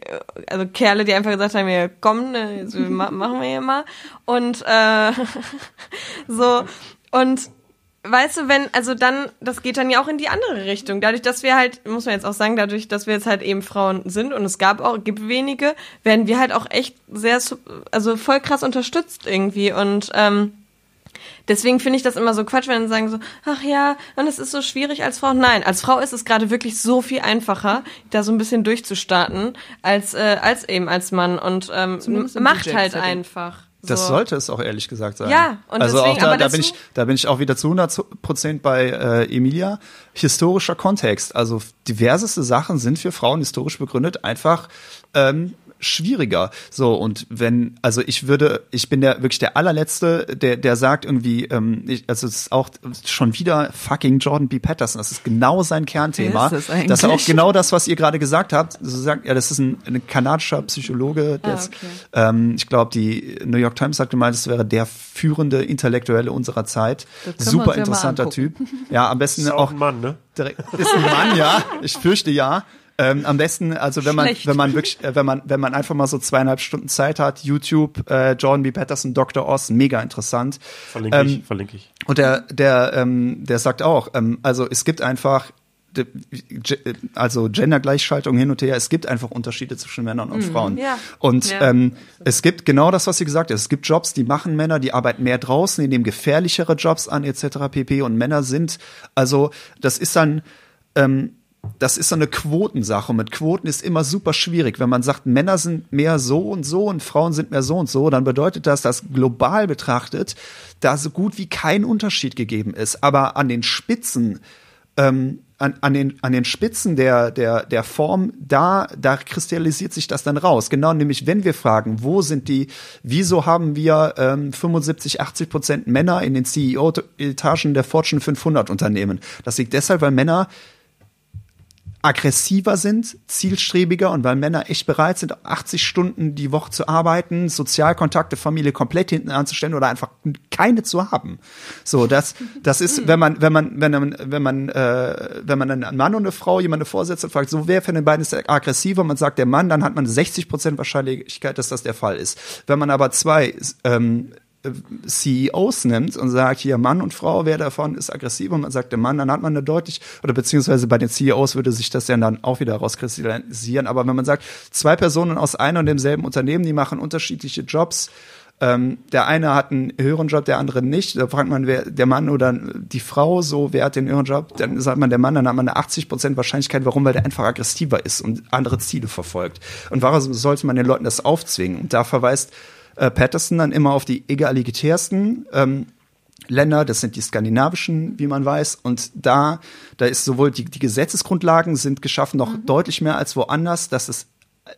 also Kerle, die einfach gesagt haben, ja, komm, ne, so, ma machen wir hier mal. Und äh, so, und weißt du, wenn, also dann, das geht dann ja auch in die andere Richtung. Dadurch, dass wir halt, muss man jetzt auch sagen, dadurch, dass wir jetzt halt eben Frauen sind und es gab auch, gibt wenige, werden wir halt auch echt sehr, also voll krass unterstützt irgendwie und ähm, Deswegen finde ich das immer so Quatsch, wenn sie sagen so, ach ja, und es ist so schwierig als Frau. Nein, als Frau ist es gerade wirklich so viel einfacher, da so ein bisschen durchzustarten, als, äh, als eben als Mann. Und ähm, macht halt einfach. Das so. sollte es auch ehrlich gesagt sein. Ja, und also deswegen- auch da, da bin ich, da bin ich auch wieder zu 100 Prozent bei äh, Emilia. Historischer Kontext, also diverseste Sachen sind für Frauen historisch begründet einfach ähm, schwieriger. So und wenn, also ich würde, ich bin der wirklich der allerletzte, der der sagt irgendwie, ähm, ich, also es ist auch schon wieder fucking Jordan B. Patterson. Das ist genau sein Kernthema. Ist das eigentlich? Das ist auch genau das, was ihr gerade gesagt habt. So sagt, ja, das ist ein, ein kanadischer Psychologe, der Ah, ist, okay. ähm, ich glaube, die New York Times sagte mal, das wäre der führende Intellektuelle unserer Zeit. Super ja interessanter Typ. Ja, am besten Ist auch auch ein Mann, ne? direkt, ist ein Mann, ja. Ich fürchte ja. Ähm, am besten, also wenn man, Schlecht. wenn man wirklich, äh, wenn man, wenn man einfach mal so zweieinhalb Stunden Zeit hat, YouTube, äh, Jordan B. Patterson, Dr. Oz, mega interessant. Verlinke Ähm, ich, verlinke ich. Und der, der, ähm, der sagt auch, ähm, also es gibt einfach, also Gendergleichschaltung hin und her, es gibt einfach Unterschiede zwischen Männern und Frauen. Ja. Und Ja. ähm, es gibt genau das, was sie gesagt hat. Es gibt Jobs, die machen Männer, die arbeiten mehr draußen, die nehmen gefährlichere Jobs an, etc. pp. Und Männer sind, also das ist dann, ähm, das ist so eine Quotensache. Und mit Quoten ist immer super schwierig. Wenn man sagt, Männer sind mehr so und so und Frauen sind mehr so und so, dann bedeutet das, dass global betrachtet da so gut wie kein Unterschied gegeben ist. Aber an den Spitzen ähm, an, an, den, an den Spitzen der, der, der Form, da, da kristallisiert sich das dann raus. Genau, nämlich wenn wir fragen, wo sind die, wieso haben wir ähm, 75, 80 Prozent Männer in den CEO-Etagen der Fortune 500 Unternehmen? Das liegt deshalb, weil Männer aggressiver sind, zielstrebiger und weil Männer echt bereit sind, 80 Stunden die Woche zu arbeiten, Sozialkontakte, Familie komplett hinten anzustellen oder einfach keine zu haben. So, das, das ist, wenn man, wenn man, wenn man, wenn man, äh, wenn man einen Mann und eine Frau jemanden vorsetzt und fragt, so wer von den beiden ist aggressiver, man sagt der Mann, dann hat man 60 Prozent Wahrscheinlichkeit, dass das der Fall ist. Wenn man aber zwei ähm, CEOs nimmt und sagt, hier Mann und Frau, wer davon ist aggressiver und man sagt der Mann, dann hat man eine deutlich, oder beziehungsweise bei den CEOs würde sich das ja dann auch wieder rauskristallisieren. Aber wenn man sagt, zwei Personen aus einem und demselben Unternehmen, die machen unterschiedliche Jobs, ähm, der eine hat einen höheren Job, der andere nicht. Da fragt man, wer der Mann oder die Frau, so wer hat den höheren Job? Dann sagt man der Mann, dann hat man eine 80 Prozent Wahrscheinlichkeit. Warum? Weil der einfach aggressiver ist und andere Ziele verfolgt. Und warum sollte man den Leuten das aufzwingen? Und da verweist äh, Patterson dann immer auf die egalitärsten ähm, Länder, das sind die skandinavischen, wie man weiß. Und da, da ist sowohl die, die Gesetzesgrundlagen sind geschaffen noch deutlich mehr als woanders, dass es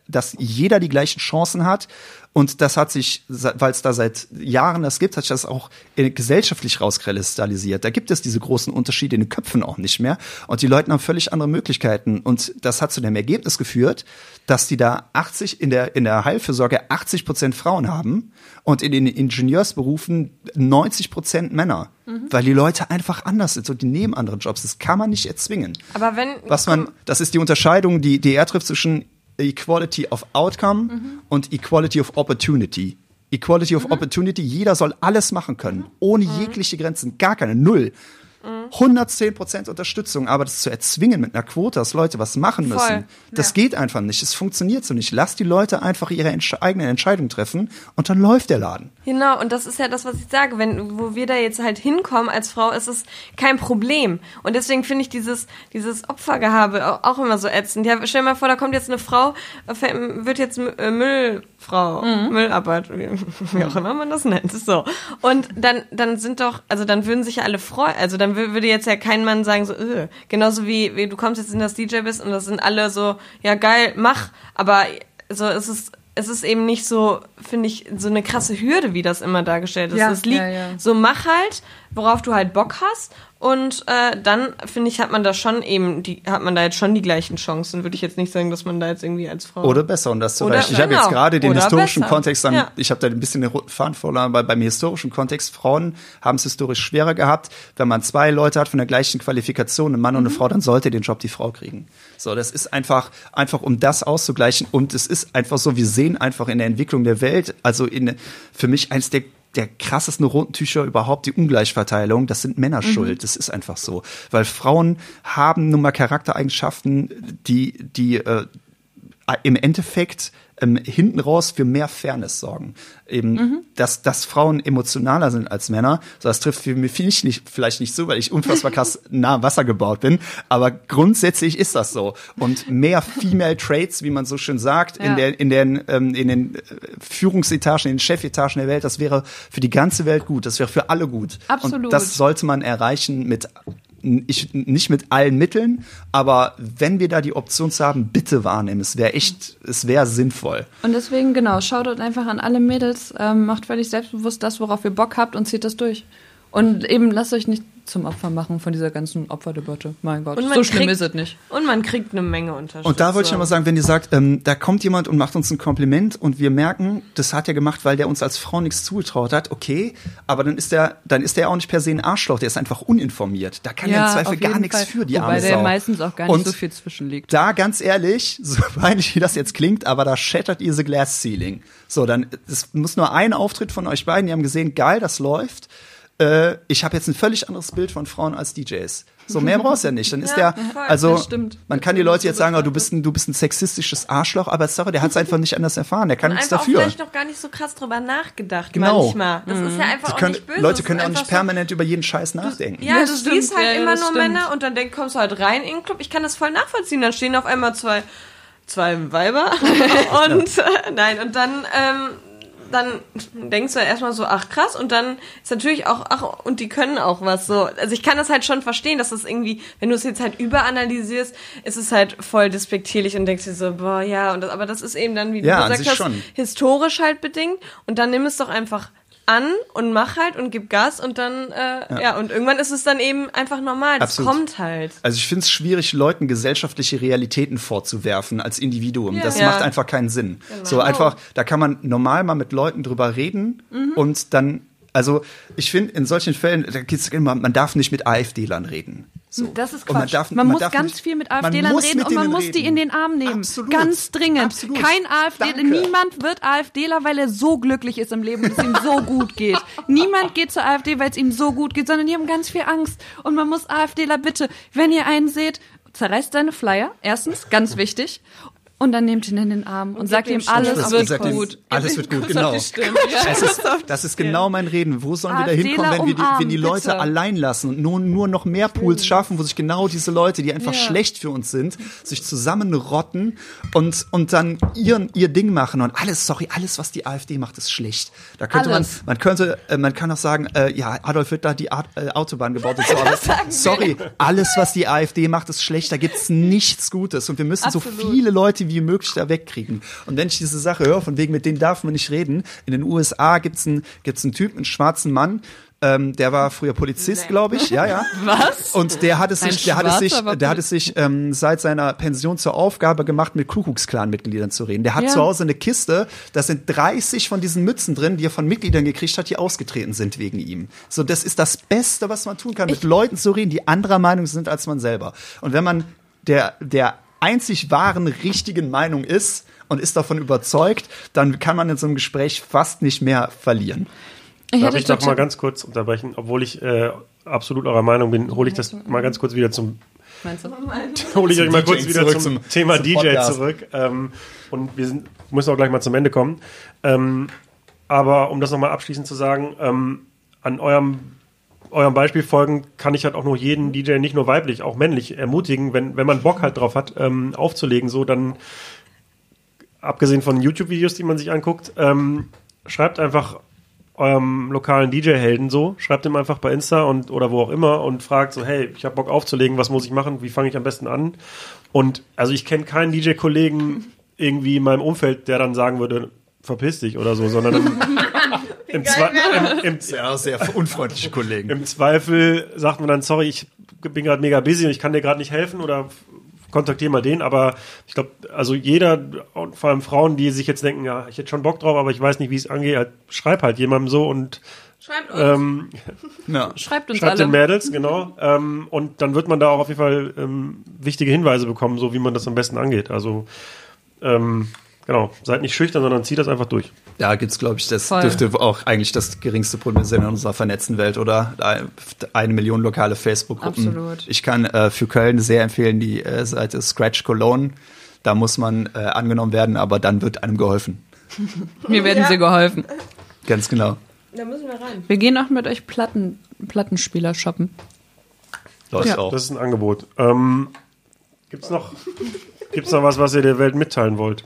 dass jeder die gleichen Chancen hat. Und das hat sich, weil es da seit Jahren das gibt, hat sich das auch gesellschaftlich rauskristallisiert. Da gibt es diese großen Unterschiede in den Köpfen auch nicht mehr. Und die Leute haben völlig andere Möglichkeiten. Und das hat zu dem Ergebnis geführt, dass die da 80 in der, in der Heilfürsorge 80 Prozent Frauen haben und in den Ingenieursberufen 90 Prozent Männer. Weil die Leute einfach anders sind und die nehmen andere Jobs. Das kann man nicht erzwingen. Aber wenn. Was man, das ist die Unterscheidung, die, die er trifft zwischen Equality of Outcome und Equality of Opportunity. Equality of Opportunity, jeder soll alles machen können, ohne jegliche Grenzen, gar keine, null. 110% Unterstützung, aber das zu erzwingen mit einer Quote, dass Leute was machen müssen, Voll. das geht einfach nicht. Es funktioniert so nicht. Lass die Leute einfach ihre entsch eigenen Entscheidungen treffen und dann läuft der Laden. Genau, und das ist ja das, was ich sage. Wenn, wo wir da jetzt halt hinkommen als Frau, ist es kein Problem. Und deswegen finde ich dieses, dieses Opfergehabe au- auch immer so ätzend. Ja, stell dir mal vor, da kommt jetzt eine Frau, äh, wird jetzt äh, Müllfrau, Müllarbeit, wie, wie auch immer man das nennt. So. Und dann, dann sind doch, also dann würden sich ja alle freuen. Also dann wür- würde jetzt ja kein Mann sagen, so, öh. genauso wie, wie du kommst jetzt in das DJ bist und das sind alle so, ja geil, mach. Aber so, es ist, es ist eben nicht so, finde ich, so eine krasse Hürde, wie das immer dargestellt ist. Ja, es liegt ja, ja. so, mach halt, worauf du halt Bock hast. Und äh, dann, finde ich, hat man da schon eben, die, hat man da jetzt schon die gleichen Chancen. Würde ich jetzt nicht sagen, dass man da jetzt irgendwie als Frau. Oder besser, um das zu erreichen. Ich habe genau. jetzt gerade den historischen besser. Kontext an, Ja. ich habe da ein bisschen den roten Faden verloren, weil beim historischen Kontext, Frauen haben es historisch schwerer gehabt. Wenn man zwei Leute hat von der gleichen Qualifikation, ein Mann und Mhm. eine Frau, dann sollte den Job die Frau kriegen. So, das ist einfach, einfach um das auszugleichen. Und es ist einfach so, wir sehen einfach in der Entwicklung der Welt, also in, für mich eins der der krassesten roten Tücher überhaupt, die Ungleichverteilung, das sind Männer schuld. Das ist einfach so. Weil Frauen haben nun mal Charaktereigenschaften, die, die äh, im Endeffekt ähm, hinten raus für mehr Fairness sorgen. Eben, dass, dass Frauen emotionaler sind als Männer. So, das trifft für mich nicht, vielleicht nicht so, weil ich unfassbar krass nah Wasser gebaut bin. Aber grundsätzlich ist das so. Und mehr Female Traits, wie man so schön sagt, in, Ja. der, in, den, ähm, in den äh, Führungsetagen, in den Chefetagen der Welt, das wäre für die ganze Welt gut. Das wäre für alle gut. Absolut. Und das sollte man erreichen mit ich, nicht mit allen Mitteln, aber wenn wir da die Option zu haben, bitte wahrnehmen. Es wäre echt, es wäre sinnvoll. Und deswegen, genau, schaut dort einfach an alle Mädels, ähm, macht völlig selbstbewusst das, worauf ihr Bock habt und zieht das durch. Und eben lasst euch nicht zum Opfer machen von dieser ganzen Opferdebatte. Mein Gott, Und man so schlimm kriegt- ist es nicht. Und man kriegt eine Menge Unterstützung. Und da wollte ich nochmal sagen, wenn ihr sagt, ähm, da kommt jemand und macht uns ein Kompliment und wir merken, das hat er gemacht, weil der uns als Frau nichts zugetraut hat, okay, aber dann ist der, dann ist der auch nicht per se ein Arschloch, der ist einfach uninformiert. Da kann er im Zweifel gar nichts Fall. für die Wobei arme der Sau. meistens auch gar nicht Und so viel zwischenliegt. da ganz ehrlich, so peinlich wie das jetzt klingt, aber da shattert ihr the glass ceiling. So, dann es muss nur ein Auftritt von euch beiden, die haben gesehen, geil, das läuft. Äh, ich habe jetzt ein völlig anderes Bild von Frauen als DJs. So mehr brauchst du ja nicht. Dann ist Ja, der, also man kann die Leute jetzt sagen, oh, du bist ein, du bist ein sexistisches Arschloch, aber sorry, der hat es einfach nicht anders erfahren. Der kann und nichts einfach auch dafür. vielleicht noch gar nicht so krass drüber nachgedacht Genau. manchmal. Das ist ja einfach Sie auch können, nicht böse. Leute können auch nicht einfach so- permanent über jeden Scheiß nachdenken. Ja, Das du stimmt, siehst halt ja, ja, immer nur stimmt. Männer und dann denk, kommst du halt rein in den Club. Ich kann das voll nachvollziehen. Dann stehen auf einmal zwei, zwei Weiber und äh, nein, und dann, ähm, dann denkst du ja erstmal so, ach krass, und dann ist natürlich auch, ach, und die können auch was so. Also ich kann das halt schon verstehen, dass das irgendwie, wenn du es jetzt halt überanalysierst, ist es halt voll despektierlich und denkst dir so, boah, ja, und das, aber das ist eben dann, wie du gesagt hast, schon. historisch halt bedingt. Und dann nimm es doch einfach an und mach halt und gib Gas und dann, äh, ja. und irgendwann ist es dann eben einfach normal. Das Absolut. kommt halt. Also ich finde es schwierig, Leuten gesellschaftliche Realitäten vorzuwerfen als Individuum. Das Ja. macht einfach keinen Sinn. So einfach, da kann man normal mal mit Leuten drüber reden und dann, also ich finde in solchen Fällen, da geht's immer, man darf nicht mit AfD-Lern reden. So. Das ist Und man Quatsch. darf- man, man muss ganz nicht- viel mit AfD-Lern reden und man muss die reden. in den Arm nehmen. Absolut. Ganz dringend. Absolut. Kein AfD, niemand wird AfDler, weil er so glücklich ist im Leben und es ihm so gut geht. Niemand geht zur AfD, weil es ihm so gut geht, sondern die haben ganz viel Angst. Und man muss AfDler bitte, wenn ihr einen seht, zerreißt seine Flyer. Erstens, ganz wichtig. Und dann nehmt ihn in den Arm und, sagt ihm alles wird sagt ihm, gut. Alles wird gut, Kuss genau. auf die Stirn. Das ist, das ist genau mein Reden. Wo sollen wir da hinkommen, wenn wir die, wenn die Leute bitte. allein lassen und nur, nur noch mehr Pools schaffen, wo sich genau diese Leute, die einfach Ja. schlecht für uns sind, sich zusammenrotten und, und dann ihren, ihr Ding machen und alles, sorry, alles, was die AfD macht, ist schlecht. Da könnte Alles. man, man könnte, äh, man kann auch sagen, äh, ja, Adolf Hitler hat die Art, äh, Autobahn gebaut und so, aber sorry, alles, was die AfD macht, ist schlecht. Da gibt's nichts Gutes und wir müssen so Absolut. viele Leute wie möglich da wegkriegen. Und wenn ich diese Sache höre, von wegen, mit denen darf man nicht reden, in den USA gibt's einen, gibt's einen Typ, einen schwarzen Mann, ähm, der war früher Polizist, glaube ich, ja, ja. Was? Und der hat es Ein sich, der hat es sich, der hat es sich ähm, seit seiner Pension zur Aufgabe gemacht, mit Kuckucksklan-Mitgliedern zu reden. Der hat Ja. zu Hause eine Kiste, da sind 30 von diesen Mützen drin, die er von Mitgliedern gekriegt hat, die ausgetreten sind wegen ihm. So, das ist das Beste, was man tun kann, mit Leuten zu reden, die anderer Meinung sind als man selber. Und wenn man der, der einzig wahren, richtigen Meinung ist und ist davon überzeugt, dann kann man in so einem Gespräch fast nicht mehr verlieren. Ich Darf ich doch mal ganz kurz unterbrechen, obwohl ich äh, absolut eurer Meinung bin, hole ich das mal ganz kurz wieder zum Meinst du? hole ich euch mal kurz wieder zurück zum, zum- Thema zum DJ Podcast. zurück. Ähm, und wir sind, müssen auch gleich mal zum Ende kommen. Ähm, aber um das nochmal abschließend zu sagen, ähm, an eurem, eurem Beispiel folgen kann ich halt auch nur jeden DJ, nicht nur weiblich, auch männlich ermutigen, wenn, wenn man Bock halt drauf hat, ähm, aufzulegen, so dann, abgesehen von YouTube-Videos, die man sich anguckt, ähm, schreibt einfach eurem lokalen DJ-Helden so, schreibt ihm einfach bei Insta und oder wo auch immer und fragt so, hey, ich habe Bock aufzulegen, was muss ich machen, wie fange ich am besten an? Und also ich kenne keinen DJ-Kollegen irgendwie in meinem Umfeld, der dann sagen würde, verpiss dich oder so, sondern im, im, Zwe im, im, Ja, sehr unfreundliche Kollegen. im Zweifel sagt man dann, sorry, ich bin gerade mega busy und ich kann dir gerade nicht helfen oder kontaktiere mal den, aber ich glaube, also jeder, und vor allem Frauen, die sich jetzt denken, ja, ich hätte schon Bock drauf, aber ich weiß nicht, wie es angeht, halt, schreib halt jemandem so und Schreibt uns. ähm, Ja. Schreibt uns schreibt den alle. Mädels, genau. ähm, und dann wird man da auch auf jeden Fall ähm, wichtige Hinweise bekommen, so wie man das am besten angeht. Also ähm, genau, seid nicht schüchtern, sondern zieht das einfach durch. Da gibt's, glaube ich, das Voll. dürfte auch eigentlich das geringste Problem sein in unserer vernetzten Welt, oder? Eine Million lokale Facebook-Gruppen. Absolut. Ich kann äh, für Köln sehr empfehlen die äh, Seite Scratch Cologne. Da muss man äh, angenommen werden, aber dann wird einem geholfen. Mir werden Ja. sie geholfen. Ganz genau. Da müssen wir rein. Wir gehen auch mit euch Platten, Plattenspieler shoppen. Läuft Ja. auch. Das ist ein Angebot. Ähm, gibt's noch, gibt's noch was, was ihr der Welt mitteilen wollt?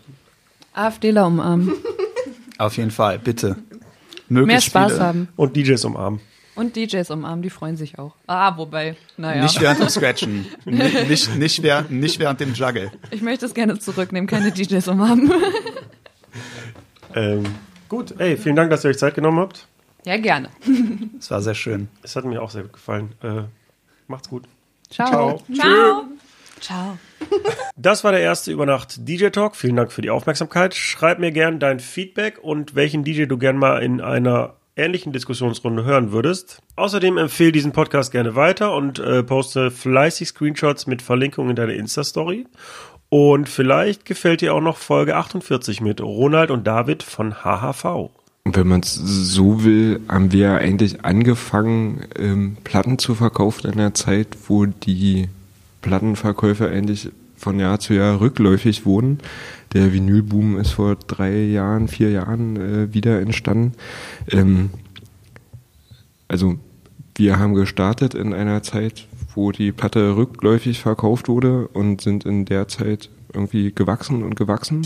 AfDler umarmen. Auf jeden Fall, bitte. Möglichst Mehr Spaß viele. haben. Und DJs umarmen. Und DJs umarmen, die freuen sich auch. Ah, wobei, naja. Nicht während dem Scratchen. nicht, nicht, nicht, während, nicht während dem Juggle. Ich möchte es gerne zurücknehmen, keine DJs umarmen. Ähm, gut, ey, vielen Dank, dass ihr euch Zeit genommen habt. Ja, gerne. Es war sehr schön. Es hat mir auch sehr gut gefallen. Äh, macht's gut. Ciao. Ciao. Ciao. Ciao. Das war der erste Übernacht DJ Talk. Vielen Dank für die Aufmerksamkeit. Schreib mir gern dein Feedback und welchen DJ du gern mal in einer ähnlichen Diskussionsrunde hören würdest. Außerdem empfehle diesen Podcast gerne weiter und äh, poste fleißig Screenshots mit Verlinkungen in deine Insta-Story. Und vielleicht gefällt dir auch noch Folge 48 mit Ronald und David von HHV. Und wenn man es so will, haben wir eigentlich angefangen, ähm, Platten zu verkaufen in der Zeit, wo die Plattenverkäufe eigentlich von Jahr zu Jahr rückläufig wurden. Der Vinylboom ist vor drei Jahren, vier Jahren äh, wieder entstanden. Ähm, also wir haben gestartet in einer Zeit, wo die Platte rückläufig verkauft wurde und sind in der Zeit irgendwie gewachsen und gewachsen.